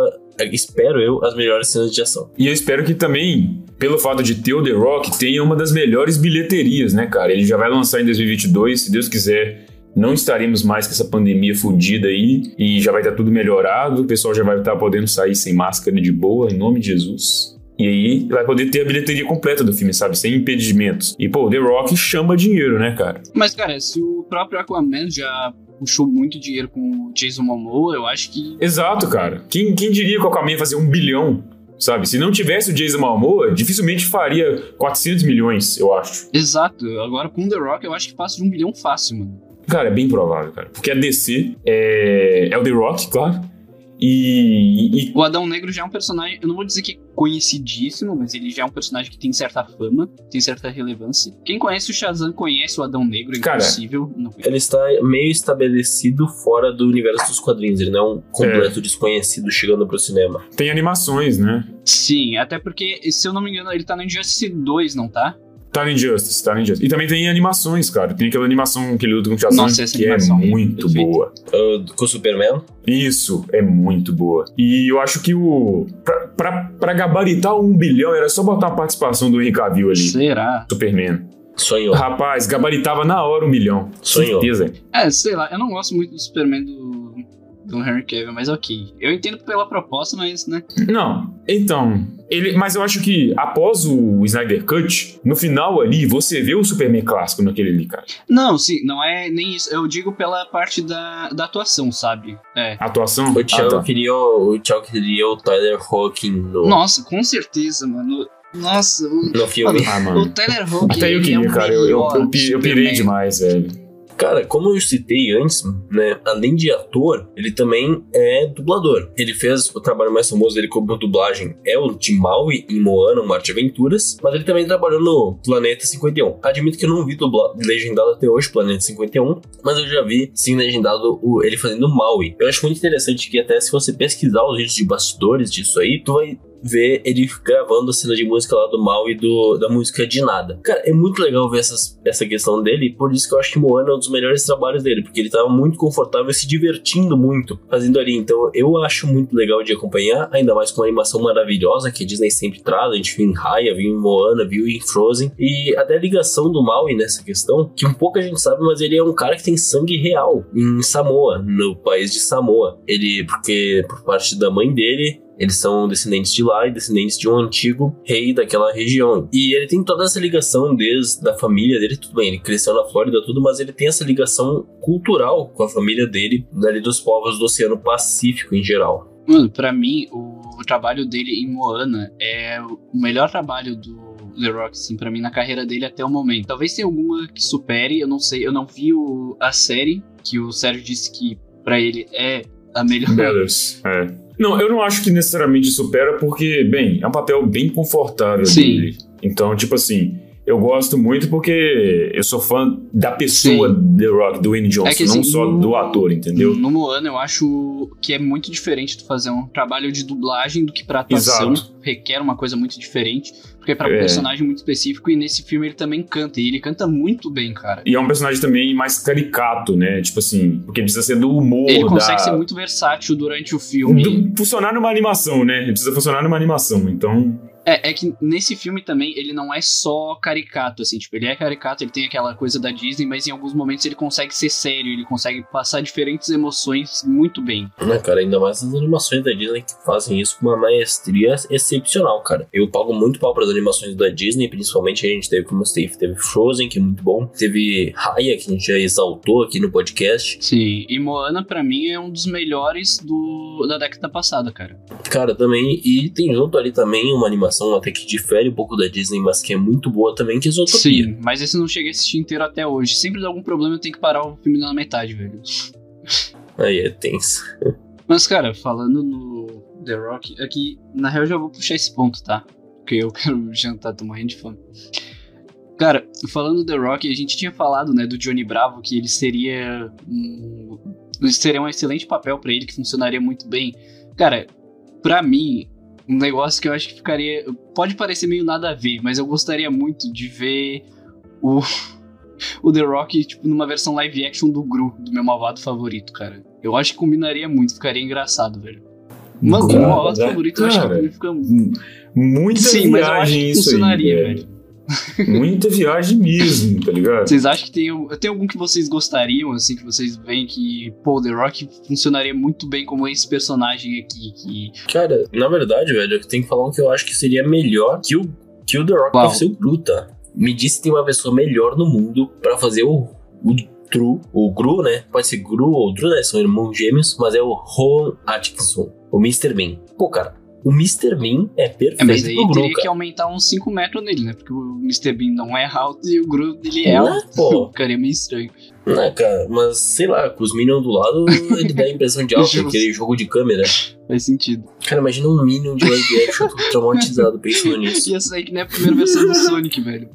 espero eu, as melhores cenas de ação. E eu espero que também, pelo fato de ter o The Rock, tenha uma das melhores bilheterias, né, cara? Ele já vai lançar em 2022, se Deus quiser. Não estaremos mais com essa pandemia fodida aí e já vai estar tudo melhorado. O pessoal já vai estar podendo sair sem máscara de boa, em nome de Jesus. E aí vai poder ter a bilheteria completa do filme, sabe? Sem impedimentos. E, pô, The Rock chama dinheiro, né, cara? Mas, cara, se o próprio Aquaman já puxou muito dinheiro com o Jason Momoa, eu acho que. Exato, cara. Quem, quem diria que o Aquaman ia fazer um bilhão? Sabe? Se não tivesse o Jason Momoa, dificilmente faria 400 milhões, eu acho. Exato. Agora com The Rock, eu acho que passa de um bilhão fácil, mano. Cara, é bem provável, cara. Porque a DC é, é o The Rock, claro. E, e, O Adão Negro já é um personagem, eu não vou dizer que é conhecidíssimo, mas ele já é um personagem que tem certa fama, tem certa relevância. Quem conhece o Shazam conhece o Adão Negro, é Cara, impossível. Ele está meio estabelecido fora do universo dos quadrinhos. Ele não é um completo desconhecido chegando pro cinema. tem animações, né? Sim, até porque, se eu não me engano, ele tá no Injustice 2, não tá? Tá no Injustice, tá no Injustice. E também tem animações, cara. Tem aquela animação que ele luta com o Shazam, Nossa, essa que é animação é muito perfeita. boa. Uh, com o Superman, Isso, é muito boa. E eu acho que o. Pra, pra, pra gabaritar um bilhão, era só botar a participação do Henry Cavill ali. Será? Superman. sonhou. Rapaz, gabaritava na hora um milhão. Sonhou. Certeza. É, sei lá, eu não gosto muito do Superman do, do Henry Cavill, mas ok. Eu entendo pela proposta, mas, né? Não, então. Ele, mas eu acho que após o Snyder Cut, no final ali, você vê o Superman clássico naquele ali, cara. Não, sim, não é nem isso. Eu digo pela parte da, da atuação, sabe? É. Atuação. O Thiago, Ah, tá. queria, o Thiago queria o Tyler Hawking no, Nossa, com certeza, mano. Nossa, o, no filme. Ah, o mano. Tyler Hoke. Até eu ele queria, é o cara. Eu, eu, eu, eu pirei demais, velho. Cara, como eu citei antes, né? Além de ator, ele também é dublador. Ele fez o trabalho mais famoso dele como dublagem é o de Maui em Moana, um Mar de Aventuras, mas ele também trabalhou no Planeta 51. Admito que eu não vi dubla- legendado até hoje Planeta 51, mas eu já vi sim legendado o- ele fazendo Maui. Eu acho muito interessante que até se você pesquisar os vídeos de bastidores disso aí, tu vai ver ele gravando a cena de música lá do Mal e do, da música de nada. Cara, é muito legal ver essas, essa questão dele, por isso que eu acho que Moana é um dos melhores trabalhos dele, porque ele tava muito confortável se divertindo muito fazendo ali. Então eu acho muito legal de acompanhar, ainda mais com uma animação maravilhosa que a Disney sempre traz. A gente viu em Raya, viu em Moana, viu em Frozen. E até a ligação do Maui nessa questão, que um pouco a gente sabe, mas ele é um cara que tem sangue real em Samoa, no país de Samoa. Ele, porque por parte da mãe dele, eles são descendentes de lá e descendentes de um antigo rei daquela região. E ele tem toda essa ligação desde a família dele, tudo bem, ele cresceu na Flórida, tudo, mas ele tem essa ligação cultural com a família dele, dali dos povos do Oceano Pacífico em geral. Mano, pra mim, o, o trabalho dele em Moana é o melhor trabalho do The Rock, assim, pra mim, na carreira dele até o momento. Talvez tenha alguma que supere, eu não sei, eu não vi o- a série, que o Sérgio disse que pra ele é a melhor. Bellas. É. Não, eu não acho que necessariamente supera, porque, bem, é um papel bem confortável Sim. dele. Então, tipo assim, eu gosto muito porque eu sou fã da pessoa The Rock, do Wayne Johnson, É que, não assim, só no- do ator, entendeu? No Moana, eu acho que é muito diferente tu fazer um trabalho de dublagem do que pra atuação. Exato. Requer uma coisa muito diferente, porque é pra um É. personagem muito específico, e nesse filme ele também canta, e ele canta muito bem, cara. E é um personagem também mais caricato, né? Tipo assim, porque precisa ser do humor, Ele consegue da... ser muito versátil durante o filme. do- funcionar numa animação, né? Ele precisa funcionar numa animação, então... É, é que nesse filme também ele não é só caricato, assim, tipo, ele é caricato, ele tem aquela coisa da Disney, mas em alguns momentos ele consegue ser sério, ele consegue passar diferentes emoções muito bem. Né, cara, ainda mais as animações da Disney que fazem isso com uma maestria excepcional, cara. Eu pago muito pau para as animações da Disney, principalmente a gente teve, como citei, teve Frozen, que é muito bom, teve Raya, que a gente já exaltou aqui no podcast. Sim, e Moana pra mim é um dos melhores do, da década passada, cara. Cara, também, e tem junto ali também uma animação até que difere um pouco da Disney, mas que é muito boa também, que é Zootopia. Sim, mas esse não cheguei a assistir inteiro até hoje. Sempre dá algum problema eu tenho que parar o filme na metade, velho. Aí é tenso. Mas, cara, falando no The Rock, aqui, na real eu já vou puxar esse ponto, tá? Porque eu quero jantar, tô morrendo de fome. Cara, falando do The Rock, a gente tinha falado, né, do Johnny Bravo, que ele seria um, seria um excelente papel pra ele, que funcionaria muito bem. Cara, pra mim, um negócio que eu acho que ficaria... Pode parecer meio nada a ver, mas eu gostaria muito de ver o, o The Rock, tipo, numa versão live action do Gru, do meu malvado favorito, cara. Eu acho que combinaria muito, ficaria engraçado, velho. Mano, Cara, o meu ato favorito eu acho que cara. ele fica. Muita Sim, mas eu acho que funcionaria, aí, velho. Muita viagem mesmo, tá ligado? Vocês acham que tem, tem algum que vocês gostariam, assim, que vocês veem que, pô, The Rock funcionaria muito bem como esse personagem aqui, que... Cara, na verdade, velho, eu tenho que falar um que eu acho que seria melhor que o, que o The Rock Qual? pra ser o Gru, tá? Me disse que tem uma pessoa melhor no mundo pra fazer o, o True, o Gru, né? Pode ser Gru ou Drew, né? São irmãos gêmeos, mas é o Rowan Atkinson, o Mr. Bean. Pô, cara, o Mr. Bean é perfeito É, mas aí pro Gru, teria que aumentar uns 5 metros nele, né? Porque o Mr. Bean não é alto e o Gru, ele é Não, alto. pô. Ficaria meio estranho. Não, cara, mas sei lá, com os Minions do lado, ele dá a impressão de alto, aquele jogo de câmera. Faz sentido. Cara, imagina um Minion de live action, traumatizado pensando nisso. Essa aí que nem a primeira versão do Sonic, velho.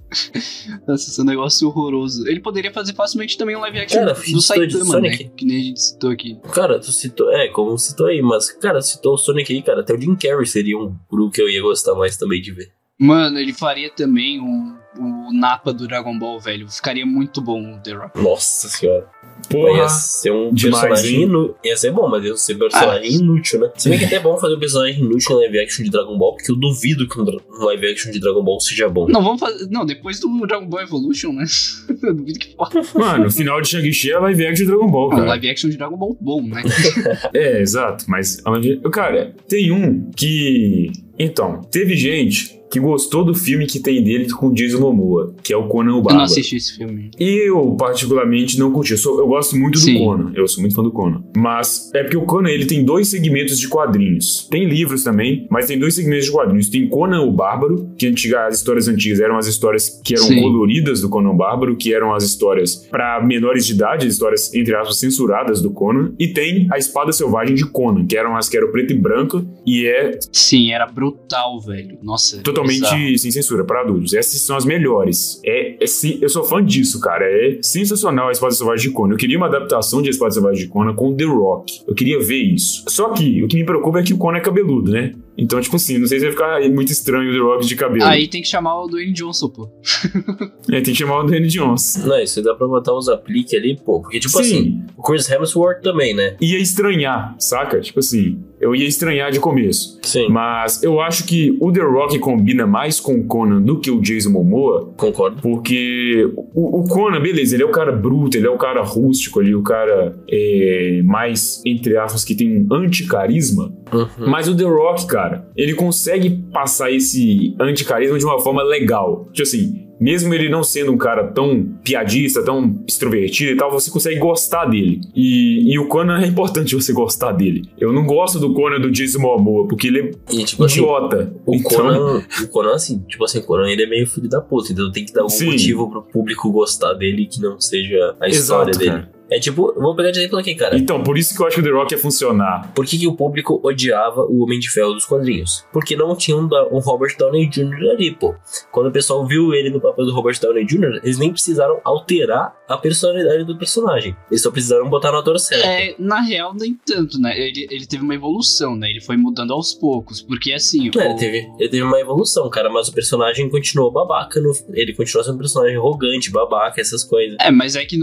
Nossa, esse é um negócio horroroso. Ele poderia fazer facilmente também um live action Cara, do Saitama, Sonic. né? Que nem a gente citou aqui. Cara, tu citou. É, como citou aí, mas, cara, citou o Sonic aí, cara. Até o Jim Carrey seria um Gru que eu ia gostar mais também de ver. Mano, ele faria também o, o Napa do Dragon Ball, velho. Ficaria muito bom o The Rock. Nossa senhora. Porra. ia ser um demais, personagem inútil. Ia ser bom, mas ia ser um personagem inútil, né? Se bem que até é bom fazer um personagem inútil em live action de Dragon Ball, porque eu duvido que um, um live action de Dragon Ball seja bom. Não, vamos fazer. Não, depois do Dragon Ball Evolution, né? Eu duvido que possa. Mano, o final de Shang-Chi é live action de Dragon Ball, Um cara. live action de Dragon Ball bom, né? É, exato. Mas, onde- cara, tem um que. Então, teve gente que gostou do filme que tem dele com o Jason Momoa, que é o Conan o Eu não Bárbaro. assisti esse filme. Eu, particularmente, não curti. Eu, sou- eu gosto muito Sim. do Conan. Eu sou muito fã do Conan. Mas é porque o Conan, ele tem dois segmentos de quadrinhos. Tem livros também, mas tem dois segmentos de quadrinhos. Tem Conan o Bárbaro, que antiga, as histórias antigas eram as histórias que eram Sim. coloridas do Conan o Bárbaro, que eram as histórias para menores de idade, as histórias, entre aspas, censuradas do Conan. E tem a Espada Selvagem de Conan, que eram as que eram preto e branco e é Sim, era brutal, velho. Nossa. Totalmente bizarro. sem censura para adultos. Essas são as melhores. É, é sim- eu sou fã disso, cara. É sensacional a Espada Selvagem de Conan. Eu queria uma adaptação de Espada Selvagem de Conan com The Rock. Eu queria ver isso. Só que o que me preocupa é que o Conan é cabeludo, né? Então, tipo assim, não sei se vai ficar muito estranho o The Rock de cabelo. Aí tem que chamar o Dwayne Johnson, pô. É, tem que chamar o Danny Jones. Não, isso aí dá pra botar uns apliques ali, pô. Porque, tipo Sim. assim, o Chris Hemsworth também, né? Ia estranhar, saca? Tipo assim, eu ia estranhar de começo. Sim, Mas eu acho que o The Rock combina mais com o Conan do que o Jason Momoa, concordo. Porque o, o Conan, beleza, ele é o cara bruto, ele é o cara rústico ali, o cara é, mais, entre aspas, que tem um anticarisma. Uhum. Mas o The Rock, cara, ele consegue passar esse anticarisma de uma forma legal. Tipo assim, mesmo ele não sendo um cara tão piadista, tão extrovertido e tal, você consegue gostar dele. E, e o Conan é importante você gostar dele. Eu não gosto do Conan do Jason Momoa, porque ele é E, tipo assim, idiota. O Então- Conan, o Conan, assim, tipo assim, o Conan ele é meio filho da puta, então tem que dar algum Sim. motivo pro público gostar dele que não seja a história Exato, dele. cara. É tipo, vou pegar de exemplo aqui, cara. Então, por isso que eu acho que o The Rock ia funcionar. Por que, que o público odiava o Homem de Ferro dos quadrinhos? Porque não tinha um, um Robert Downey Jr. ali, pô. Quando o pessoal viu ele no papel do Robert Downey Jr., eles nem precisaram alterar a personalidade do personagem. Eles só precisaram botar no ator certo. É, na real, nem tanto, né? Ele, ele teve uma evolução, né? Ele foi mudando aos poucos. Porque assim. É, o- ele, teve, ele teve uma evolução, cara, mas o personagem continuou babaca. no- ele continuou sendo um personagem arrogante, babaca, essas coisas. É, mas é que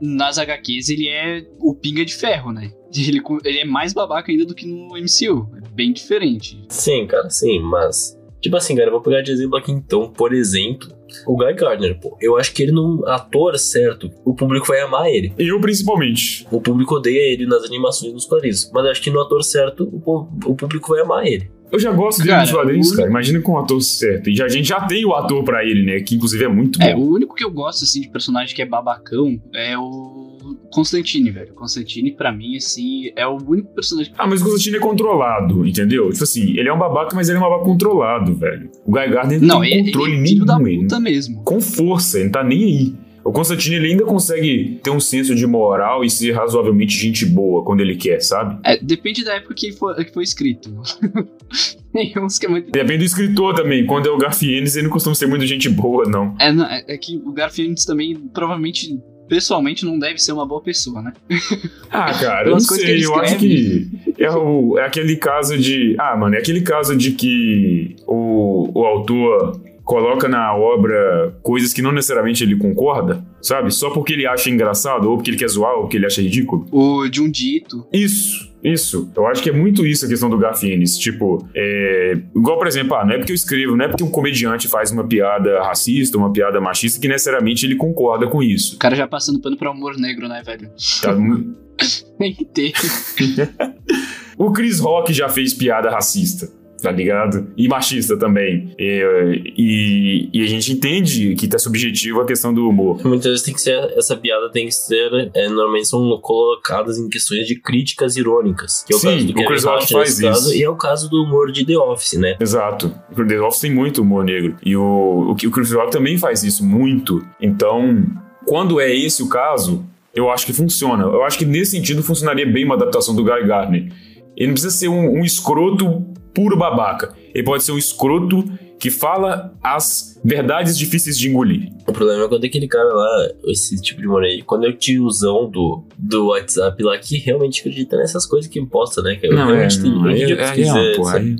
nas HQs ele é o pinga de ferro, né? Ele, ele é mais babaca ainda do que no MCU. É bem diferente. Sim, cara, sim, mas. Tipo assim, cara, eu vou pegar de exemplo aqui então, por exemplo, o Guy Gardner, pô. Eu acho que ele não. Ator certo, o público vai amar ele. Eu, principalmente. O público odeia ele nas animações nos quadrinhos. Mas eu acho que no ator certo, o, o público vai amar ele. Eu já gosto dele nos quadrinhos, cara. Imagina com o ator certo. E já- a gente já tem o ator pra ele, né? Que inclusive é muito É, bom. o único que eu gosto, assim, de personagem que é babacão é o Constantine, velho. Constantine, pra mim, assim, é o único personagem Ah, mas o Constantine é controlado, entendeu? Tipo assim, ele é um babaca, mas ele é um babaca controlado, velho. O Guy Gardner não, Não, tem ele, controle ele é da nenhum. Ele, puta mesmo. com força, ele não tá nem aí. O Constantine ele ainda consegue ter um senso de moral e ser razoavelmente gente boa quando ele quer, sabe? É, depende da época que foi, que foi escrito. Tem uns que é muito. Depende do escritor também. Quando é o Garfienes, ele não costuma ser muito gente boa, não. É, não, é, é que o Garfield também, provavelmente, pessoalmente, não deve ser uma boa pessoa, né? Ah, cara, eu não sei. Eu acho que é, o, é aquele caso de. Ah, mano, é aquele caso de que o, o autor coloca na obra coisas que não necessariamente ele concorda, sabe? Só porque ele acha engraçado, ou porque ele quer zoar, ou porque ele acha ridículo. O de um dito. Isso, Isso. Eu acho que é muito isso a questão do Garfienes. Tipo, é... igual, por exemplo, ah, não é porque eu escrevo, não é porque um comediante faz uma piada racista, uma piada machista, que necessariamente ele concorda com isso. O cara já passando pano pra humor negro, né, velho? Tá Tem que ter. o Chris Rock já fez piada racista. Tá ligado? E machista também. E, e, e a gente entende que tá subjetivo a questão do humor. Muitas vezes tem que ser, essa piada tem que ser, é, normalmente são colocadas em questões de críticas irônicas. Que é o Sim, caso do o Chris Rock faz nesse caso, isso. e é o caso do humor de The Office, né? Exato. O The Office tem muito humor negro. E o, o, o Chris Rock também faz isso muito. Então, quando é esse o caso, eu acho que funciona. Eu acho que nesse sentido funcionaria bem uma adaptação do Guy Gardner. Ele não precisa ser um, um escroto puro babaca. Ele pode ser um escroto que fala as verdades difíceis de engolir. O problema é quando aquele cara lá, esse tipo de aí, quando é o tiozão do, do WhatsApp lá que realmente acredita nessas coisas que posta, né? Que eu realmente tenho aí, que aí, quiser, não, pô, aí,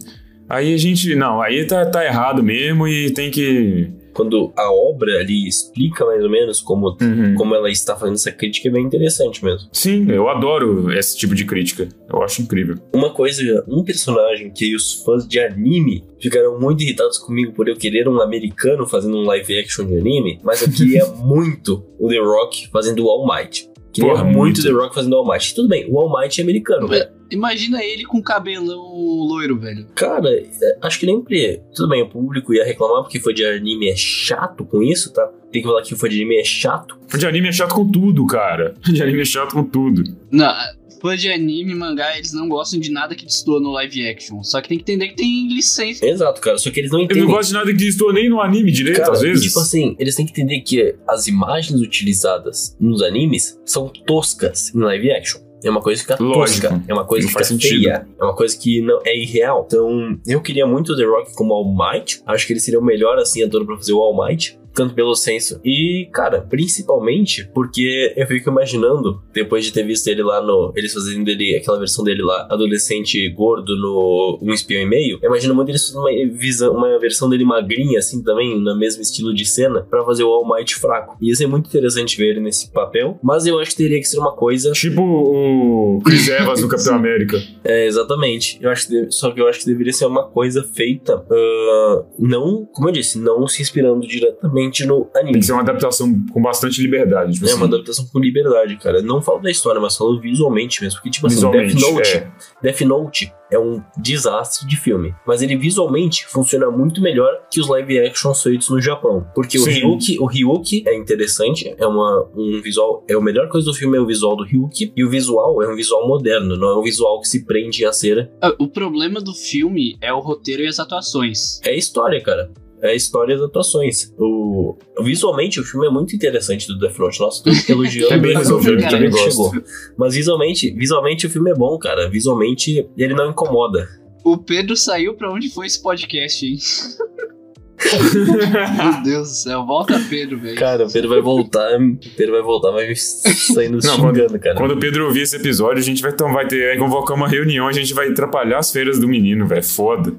aí a gente. Não, aí tá, tá errado mesmo e tem que. Quando a obra ali explica mais ou menos como, Uhum. como ela está fazendo essa crítica, é bem interessante mesmo. Sim, eu adoro esse tipo de crítica. Eu acho incrível. Uma coisa, um personagem que os fãs de anime ficaram muito irritados comigo por eu querer um americano fazendo um live action de anime, mas eu queria muito o The Rock fazendo o All Might. Queria Porra, muito muito. The Rock fazendo o All Might. Tudo bem, o All Might é americano, cara. Imagina ele com cabelão loiro, velho. Cara, é, acho que nem pre... Tudo bem, o público ia reclamar porque foi de anime é chato com isso, tá? Tem que falar que foi de anime é chato. Fã de anime é chato com tudo, cara. De anime é chato com tudo. Não, fã de anime, mangá, eles não gostam de nada que destoa no live action. Só que tem que entender que tem licença. Exato, cara, só que eles não Eu entendem. não gosto de nada que estou nem no anime direito, Cara, às vezes. tipo assim, eles têm que entender que as imagens utilizadas nos animes são toscas em live action. É uma coisa que fica Lógico. tosca, é uma coisa Não que faz fica sentido. feia, é uma coisa que não é irreal. Então, eu queria muito o The Rock como All Might. Acho que ele seria o melhor assim ator pra fazer o All Might. Tanto pelo senso. E, cara, principalmente porque eu fico imaginando, depois de ter visto ele lá no. Eles fazendo dele, aquela versão dele lá, adolescente gordo no Um Espião e Meio. Eu imagino muito eles fazendo uma, visão, uma versão dele magrinha, assim, também, no mesmo estilo de cena, pra fazer o All Might fraco. Ia ser muito interessante ver ele nesse papel. Mas eu acho que teria que ser uma coisa. Tipo o Chris Evans do Capitão América. É, exatamente. Eu acho que deve- só que eu acho que deveria ser uma coisa feita. ah, não, como eu disse, não se inspirando diretamente no Tem anime. que ser uma adaptação com bastante liberdade. Tipo É assim. uma adaptação com liberdade, cara. Não falo da história, mas falo visualmente mesmo. Porque, tipo assim, Death Note, é. Death Note é um desastre de filme. Mas ele visualmente funciona muito melhor que os live actions feitos no Japão. Porque o Sim. Ryuki, o Ryuki é interessante, é uma, um visual. É a melhor coisa do filme é o visual do Ryuki. E o visual é um visual moderno, não é um visual que se prende a ser. Ah, O problema do filme é o roteiro e as atuações. É a história, cara. É a história e as atuações. O, visualmente, o filme é muito interessante do Death Note. Nossa, tô elogiando É bem o eu filme também chegou. Mas visualmente, visualmente o filme é bom, cara. Visualmente ele não incomoda. O Pedro saiu pra onde foi esse podcast, hein? Meu Deus do céu, volta Pedro, velho. Cara, o Pedro vai voltar, o Pedro vai voltar, vai saindo Não, xingando, cara. Quando o Pedro ouvir esse episódio, a gente vai, então, vai ter vai convocar uma reunião, a gente vai atrapalhar as feiras do menino, velho. Foda.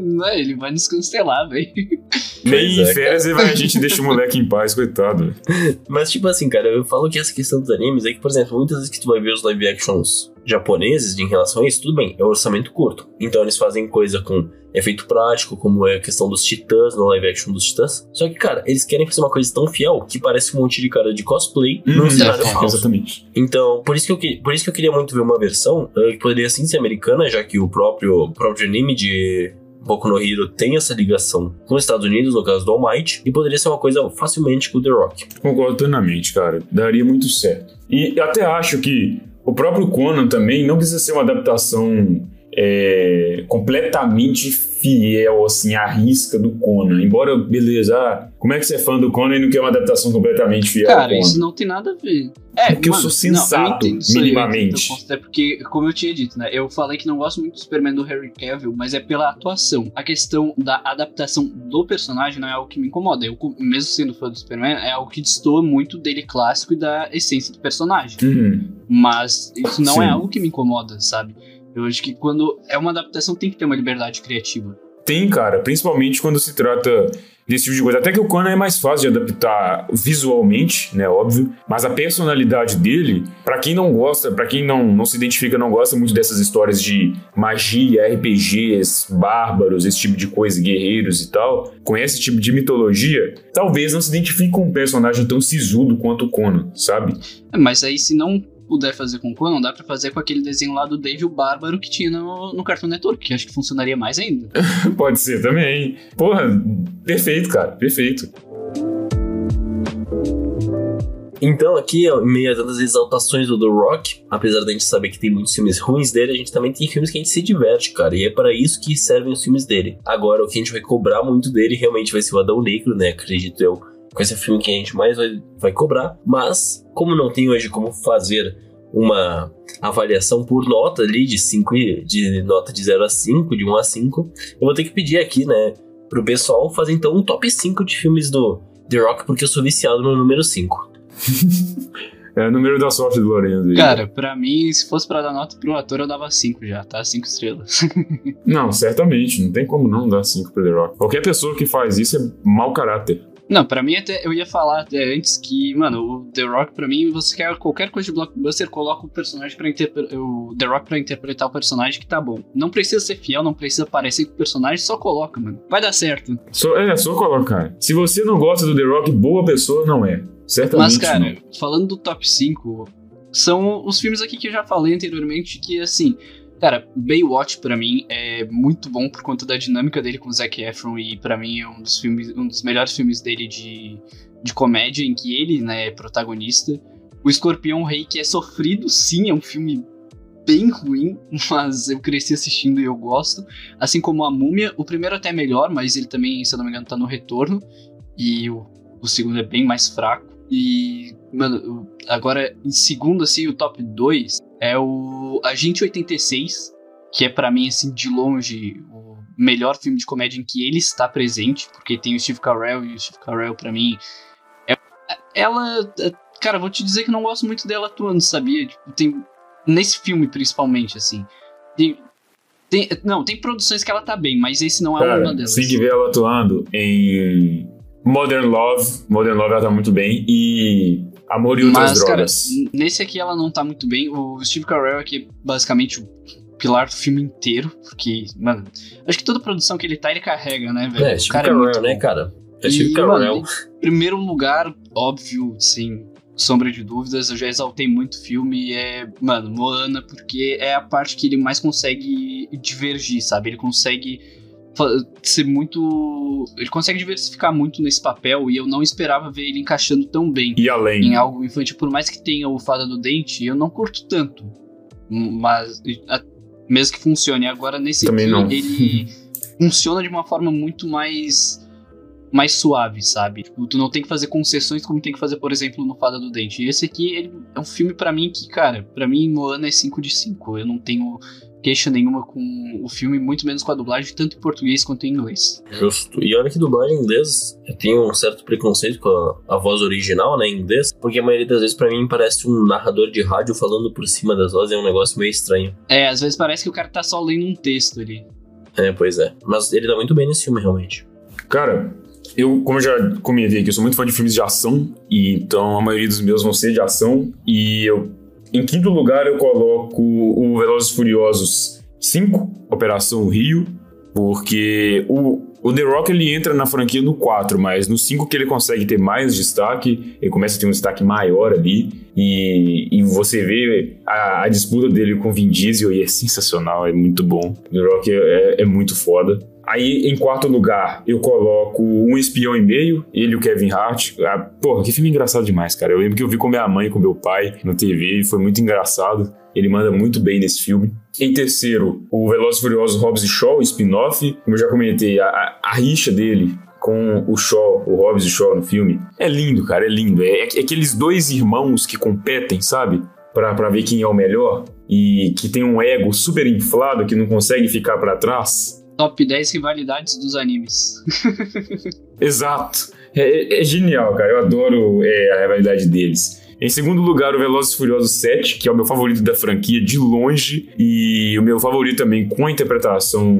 Não, ele vai nos cancelar, velho. Nem é, em férias ele vai- a gente deixa o moleque em paz, coitado. Mas, tipo assim, cara, eu falo que essa questão dos animes é que, por exemplo, muitas vezes que tu vai ver os live actions japoneses em relação a isso, tudo bem, é um orçamento curto. Então eles fazem coisa com efeito prático, como é a questão dos titãs, no live action dos titãs. Só que, cara, eles querem fazer uma coisa tão fiel que parece um monte de cara de cosplay num Hum, cenário é, falso. Exatamente. Então, por isso que eu, por isso que eu queria muito ver uma versão eh, que poderia sim ser americana, já que o próprio, o próprio anime de Boku no Hero tem essa ligação com os Estados Unidos, no caso do All Might, e poderia ser uma coisa facilmente com o The Rock. Concordo plenamente, cara. Daria muito certo. E até acho que o próprio Conan também não precisa ser uma adaptação é, completamente fiel, assim, à risca do Conan. Embora, beleza, ah, como é que você é fã do Conan e não quer uma adaptação completamente fiel ao Cara, Conan? isso não tem nada a ver. É, Porque eu sou sensato, aí, eu minimamente. ponto, Até porque, como eu tinha dito, né? Eu falei que não gosto muito do Superman do Harry Cavill, mas é pela atuação. A questão da adaptação do personagem não é algo que me incomoda. Eu, mesmo sendo fã do Superman, é algo que destoa muito dele clássico e da essência do personagem. Uhum. Mas isso não Sim. é algo que me incomoda, sabe? Eu acho que quando é uma adaptação tem que ter uma liberdade criativa. Tem, cara, principalmente quando se trata desse tipo de coisa. Até que o Conan é mais fácil de adaptar visualmente, né, óbvio, mas a personalidade dele, para quem não gosta, para quem não, não se identifica, não gosta muito dessas histórias de magia, RPGs, bárbaros, esse tipo de coisa, guerreiros e tal, com esse tipo de mitologia, talvez não se identifique com um personagem tão sisudo quanto o Conan, sabe? É, mas aí se não puder fazer com o Conan, dá pra fazer com aquele desenho lá do Dave o Bárbaro que tinha no, no Cartoon Network, que acho que funcionaria mais ainda. Pode ser também. Porra, perfeito, cara, perfeito. Então, aqui, em meio a tantas exaltações do The Rock, apesar da gente saber que tem muitos filmes ruins dele, a gente também tem filmes que a gente se diverte, cara. E é para isso que servem os filmes dele. Agora, o que a gente vai cobrar muito dele realmente vai ser o Adão Negro, né? Acredito eu. Com esse filme que a gente mais vai, vai cobrar. Mas, como não tem hoje como fazer uma avaliação por nota ali de 5 de nota de 0 a 5, de 1 a 5, eu vou ter que pedir aqui, né, pro pessoal fazer então um top 5 de filmes do The Rock, porque eu sou viciado no número 5. é o número da sorte do Lorenzo. Aí. Cara, pra mim, se fosse pra dar nota pro ator, eu dava 5 já, tá? 5 estrelas. não, certamente, não tem como não dar 5 pro The Rock. Qualquer pessoa que faz isso é mau caráter. Não, pra mim até eu ia falar até antes que, mano, o The Rock pra mim, você quer qualquer coisa de blockbuster, coloca o personagem para interpretar o The Rock para interpretar o personagem que tá bom. Não precisa ser fiel, não precisa parecer com o personagem, só coloca, mano. Vai dar certo. Só, é, só colocar. Se você não gosta do The Rock, boa pessoa não é. Certamente. Mas, cara, não. falando do top 5, são os filmes aqui que eu já falei anteriormente que, assim, Cara, Baywatch para mim é muito bom por conta da dinâmica dele com o Zac Efron e para mim é um dos filmes, um dos melhores filmes dele de, de comédia em que ele, né, é protagonista. O Escorpião Rei que é sofrido, sim, é um filme bem ruim, mas eu cresci assistindo e eu gosto. Assim como a Múmia, o primeiro até é melhor, mas ele também, se eu não me engano, tá no retorno. E o, o segundo é bem mais fraco. E, mano, agora em segundo, assim, o top 2 é o Agente 86, que é para mim, assim, de longe, o melhor filme de comédia em que ele está presente, porque tem o Steve Carell e o Steve Carell, para mim, é, ela. É, cara, vou te dizer que não gosto muito dela atuando, sabia? Tipo, tem. Nesse filme, principalmente, assim. Tem, tem, não, tem produções que ela tá bem, mas esse não é cara, uma delas. Tem que ver ela atuando em Modern Love. Modern Love ela tá muito bem. E Amor e Outras Mas, Drogas. Cara, nesse aqui ela não tá muito bem. O Steve Carell aqui é basicamente o pilar do filme inteiro. Porque, mano, acho que toda produção que ele tá, ele carrega, né, velho? É, Steve é Carell, é né, cara? É Steve Carell. Primeiro lugar, óbvio, sim, sombra de dúvidas, eu já exaltei muito o filme, é, mano, Moana, porque é a parte que ele mais consegue divergir, sabe? Ele consegue ser muito. Ele consegue diversificar muito nesse papel e eu não esperava ver ele encaixando tão bem e além. em algo infantil. Por mais que tenha o Fada do Dente, eu não curto tanto. Mas, a, mesmo que funcione. Agora, nesse Também aqui, não. ele funciona de uma forma muito mais. Mais suave, sabe? Tipo, tu não tem que fazer concessões como tem que fazer, por exemplo, no Fada do Dente. E esse aqui ele é um filme para mim que, cara, para mim Moana é 5 de 5. Eu não tenho queixa nenhuma com o filme, muito menos com a dublagem, tanto em português quanto em inglês. Justo. E olha que dublagem em inglês, eu tenho um certo preconceito com a, a voz original, né, em inglês, porque a maioria das vezes para mim parece um narrador de rádio falando por cima das vozes, é um negócio meio estranho. É, às vezes parece que o cara tá só lendo um texto ali. É, pois é. Mas ele tá muito bem nesse filme, realmente. Cara, eu, como eu já comentei aqui, eu sou muito fã de filmes de ação, e então a maioria dos meus vão ser de ação, e eu em quinto lugar, eu coloco o Velozes Furiosos 5, Operação Rio, porque o, o The Rock ele entra na franquia no 4, mas no 5 que ele consegue ter mais destaque, ele começa a ter um destaque maior ali, e, e você vê a, a disputa dele com Vin Diesel e é sensacional, é muito bom. O The Rock é, é, é muito foda. Aí, em quarto lugar, eu coloco Um Espião e Meio, ele e o Kevin Hart. Ah, porra, que filme engraçado demais, cara. Eu lembro que eu vi com minha mãe, com meu pai, na TV, e foi muito engraçado. Ele manda muito bem nesse filme. Em terceiro, o Velozes Furiosos Hobbs e Shaw, spin-off. Como eu já comentei, a, a, a rixa dele com o Shaw, o Hobbs e Shaw no filme. É lindo, cara, é lindo. É, é aqueles dois irmãos que competem, sabe? Pra ver quem é o melhor. E que tem um ego super inflado que não consegue ficar para trás. Top 10 rivalidades dos animes. Exato. É, é, genial, cara. Eu adoro é, a rivalidade deles. Em segundo lugar, o Velozes e Furiosos 7, que é o meu favorito da franquia de longe. E o meu favorito também com a interpretação,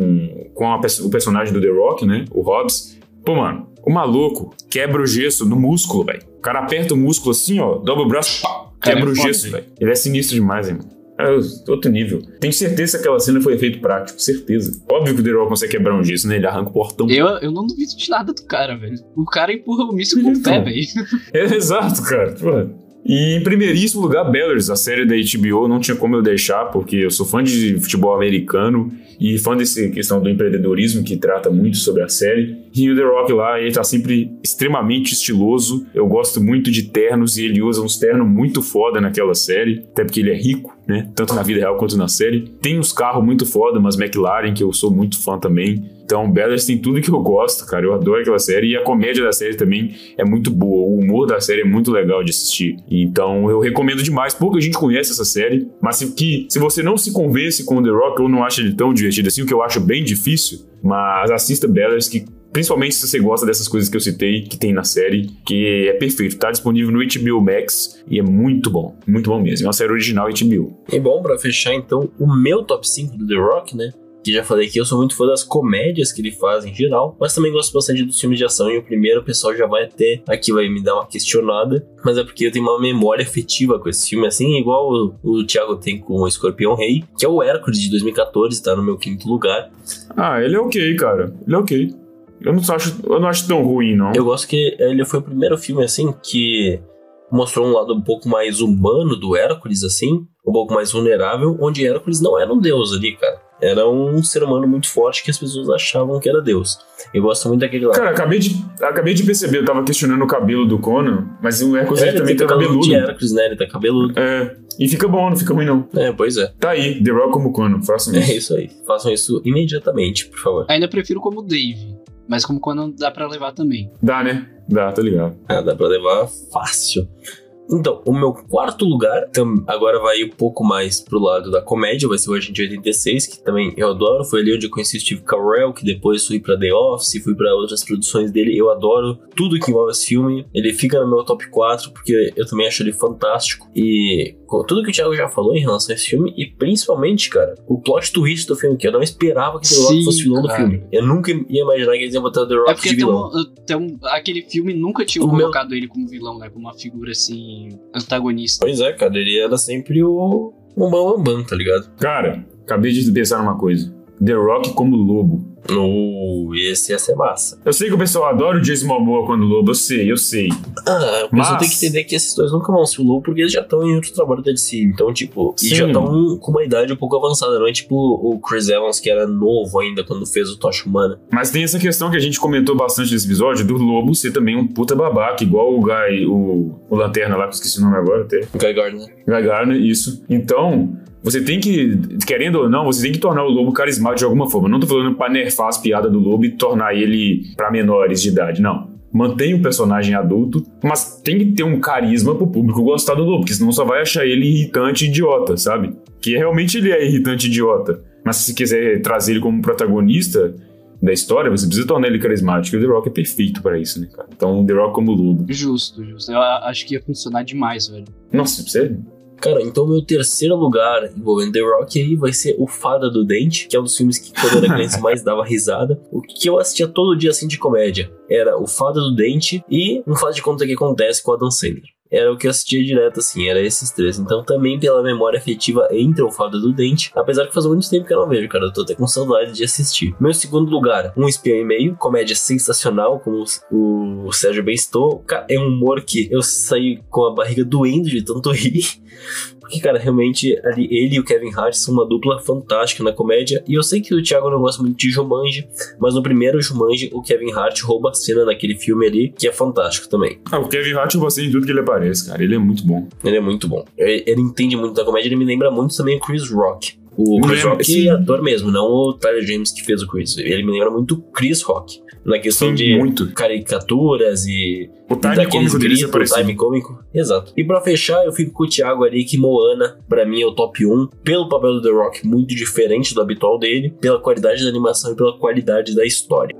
com a, o personagem do The Rock, né? O Hobbs. Pô, mano, o maluco quebra o gesso no músculo, velho. O cara aperta o músculo assim, ó, dobra o braço, pá, quebra é o gesso, velho. Ele é sinistro demais, hein, mano. É outro nível. Tenho certeza que aquela cena foi efeito prático, certeza. Óbvio que o Rock consegue quebrar um gesso, né? Ele arranca o portão. Eu, eu não duvido de nada do cara, velho. O cara empurra o míssil com o Então. pé, velho. É, exato, cara. Pô. E em primeiríssimo lugar, Bellers, a série da HBO, não tinha como eu deixar, porque eu sou fã de futebol americano e fã dessa questão do empreendedorismo que trata muito sobre a série. E o The Rock lá, ele tá sempre extremamente estiloso. Eu gosto muito de ternos e ele usa uns ternos muito foda naquela série, até porque ele é rico, né? Tanto na vida real quanto na série. Tem uns carros muito foda, umas McLaren, que eu sou muito fã também. Então, Bellers tem tudo que eu gosto, cara. Eu adoro aquela série. E a comédia da série também é muito boa. O humor da série é muito legal de assistir. Então, eu recomendo demais. Pouca gente conhece essa série. Mas se, que, se você não se convence com o The Rock ou não acha ele tão assim, o que eu acho bem difícil, mas assista Bellers, que principalmente se você gosta dessas coisas que eu citei, que tem na série, que é perfeito. Tá disponível no HBO Max e é muito bom. Muito bom mesmo. É uma série original HBO. E bom, pra fechar então, o meu top 5 do The Rock, né? Que já falei que eu sou muito fã das comédias que ele faz em geral, mas também gosto bastante dos filmes de ação. E o primeiro, o pessoal já vai até aqui, vai me dar uma questionada, mas é porque eu tenho uma memória afetiva com esse filme, assim, igual o, o Thiago tem com o Escorpião Rei, que é o Hércules de 2014, tá no meu quinto lugar. Ah, ele é ok, cara. Ele é ok. Eu não acho, eu não acho tão ruim, não. Eu gosto que ele foi o primeiro filme, assim, que mostrou um lado um pouco mais humano do Hércules, assim, um pouco mais vulnerável, onde Hércules não era um deus ali, cara. Era um ser humano muito forte que as pessoas achavam que era deus. Eu gosto muito daquele lado. Cara, acabei de, acabei de perceber, eu tava questionando o cabelo do Conan, mas o Hércules É, também tem tá cabelo cabeludo. de Hércules, né? Ele tá cabeludo. É, e fica bom, não fica ruim não. É, pois é. Tá aí, The Rock como Conan, façam isso. É isso aí. Façam isso imediatamente, por favor. Ainda prefiro como Dave. Mas como quando dá pra levar também. Dá, né? Dá, tá ligado. Ah, dá pra levar fácil. Então, o meu quarto lugar tam- agora vai um pouco mais pro lado da comédia, vai ser o Agente 86, que também eu adoro. Foi ali onde eu conheci o Steve Carell, que depois fui pra The Office, fui pra outras produções dele. Eu adoro tudo que envolve esse filme. Ele fica no meu top 4, porque eu também acho ele fantástico. E tudo que o Thiago já falou em relação a esse filme, e principalmente, cara, o plot twist do filme, que eu não esperava que The Rock Sim, fosse vilão do cara. filme. Eu nunca ia imaginar que eles iam botar o The Rock É porque de tem vilão. um, tem um- aquele filme nunca tinha O meu- colocado ele como vilão, né? Como uma figura assim, antagonista. Pois é, cara, ele era sempre o. Um bambambam, tá ligado? Cara, acabei de pensar numa coisa. The Rock como lobo. No. Esse ia ser massa. Eu sei que o pessoal adora o Jason Momoa quando lobo, eu sei, eu sei. Ah, o pessoal Mas- tem que entender que esses dois nunca vão ser o lobo porque eles já estão em outro trabalho da DC. Então, tipo, Sim. já estão com uma idade um pouco avançada. Não é tipo o Chris Evans, que era novo ainda quando fez o Tocha Humana. Mas tem essa questão que a gente comentou bastante nesse episódio, do lobo ser também um puta babaca, igual o Guy, o, o Lanterna lá, que eu esqueci o nome agora até. Guy Gardner. Guy Gardner, isso. Então, você tem que, querendo ou não, você tem que tornar o lobo carismático de alguma forma. Não tô falando pra nerfar as piadas do lobo e tornar ele pra menores de idade, não. Mantém o personagem adulto, mas tem que ter um carisma pro público gostar do lobo, porque senão só vai achar ele irritante e idiota, sabe? Que realmente ele é irritante e idiota. Mas se quiser trazer ele como protagonista da história, você precisa tornar ele carismático. E o The Rock é perfeito pra isso, né, cara? Então, o The Rock como lobo. Justo, justo. Eu acho que ia funcionar demais, velho. Nossa, sério? Cara, então meu terceiro lugar envolvendo The Rock aí vai ser o Fada do Dente, que é um dos filmes que quando eu era criança mais dava risada. O que eu assistia todo dia assim de comédia era o Fada do Dente e um Faz de Conta que Acontece com a Dan Sandler. Era o que eu assistia direto, assim, era esses três. Então, também pela memória afetiva entre o Fada do Dente, apesar que faz muito tempo que eu não vejo, cara, eu tô até com saudade de assistir. Meu segundo lugar, Um Espião e Meio, comédia sensacional, como o Sérgio bem. Cara, é um humor que eu saí com a barriga doendo de tanto rir. Porque, cara, realmente ali ele e o Kevin Hart são uma dupla fantástica na comédia. E eu sei que o Thiago não gosta muito de Jumanji, mas no primeiro Jumanji o Kevin Hart rouba a cena naquele filme ali, que é fantástico também. Ah, o Kevin Hart eu gostei de tudo que ele aparece, cara. Ele é muito bom. Ele é muito bom. Ele, ele entende muito da comédia, ele me lembra muito também o Chris Rock. O Chris Rock sim. é ator mesmo, não o Tyler James que fez o Chris. Ele me lembra muito o Chris Rock. Na questão Sim, de muito. caricaturas e O time cômico dele se gritos, apareceu. time cômico. Exato. E pra fechar, eu fico com o Thiago ali, que Moana, pra mim, é o top 1, pelo papel do The Rock muito diferente do habitual dele, pela qualidade da animação e pela qualidade da história.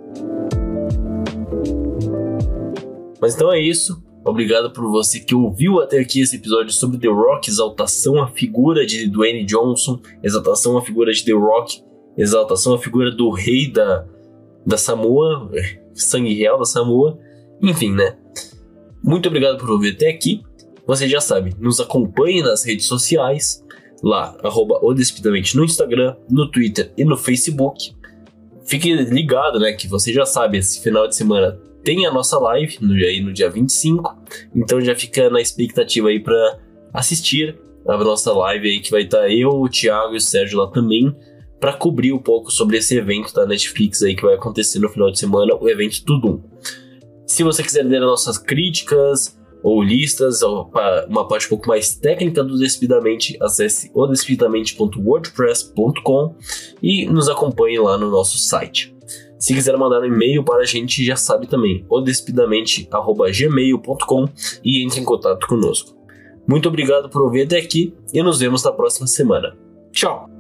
Mas então é isso. Obrigado por você que ouviu até aqui esse episódio sobre The Rock, exaltação à figura de Dwayne Johnson, exaltação à figura de The Rock, exaltação à figura do rei da, da Samoa, sangue real da Samoa. Enfim, né? Muito obrigado por ouvir até aqui. Você já sabe, nos acompanhe nas redes sociais, lá, arroba no Instagram, no Twitter e no Facebook. Fique ligado, né, que você já sabe, esse final de semana tem a nossa live no, aí no dia 25, então já fica na expectativa aí para assistir a nossa live aí que vai estar tá eu, o Thiago e o Sérgio lá também para cobrir um pouco sobre esse evento da Netflix aí que vai acontecer no final de semana, o evento Tudum. Se você quiser ler as nossas críticas ou listas, ou uma parte um pouco mais técnica do Despidamente, acesse odespidamente.wordpress.com e nos acompanhe lá no nosso site. Se quiser mandar um e-mail para a gente, já sabe também, odespidamente.gmail.com e entre em contato conosco. Muito obrigado por ouvir até aqui e nos vemos na próxima semana. Tchau!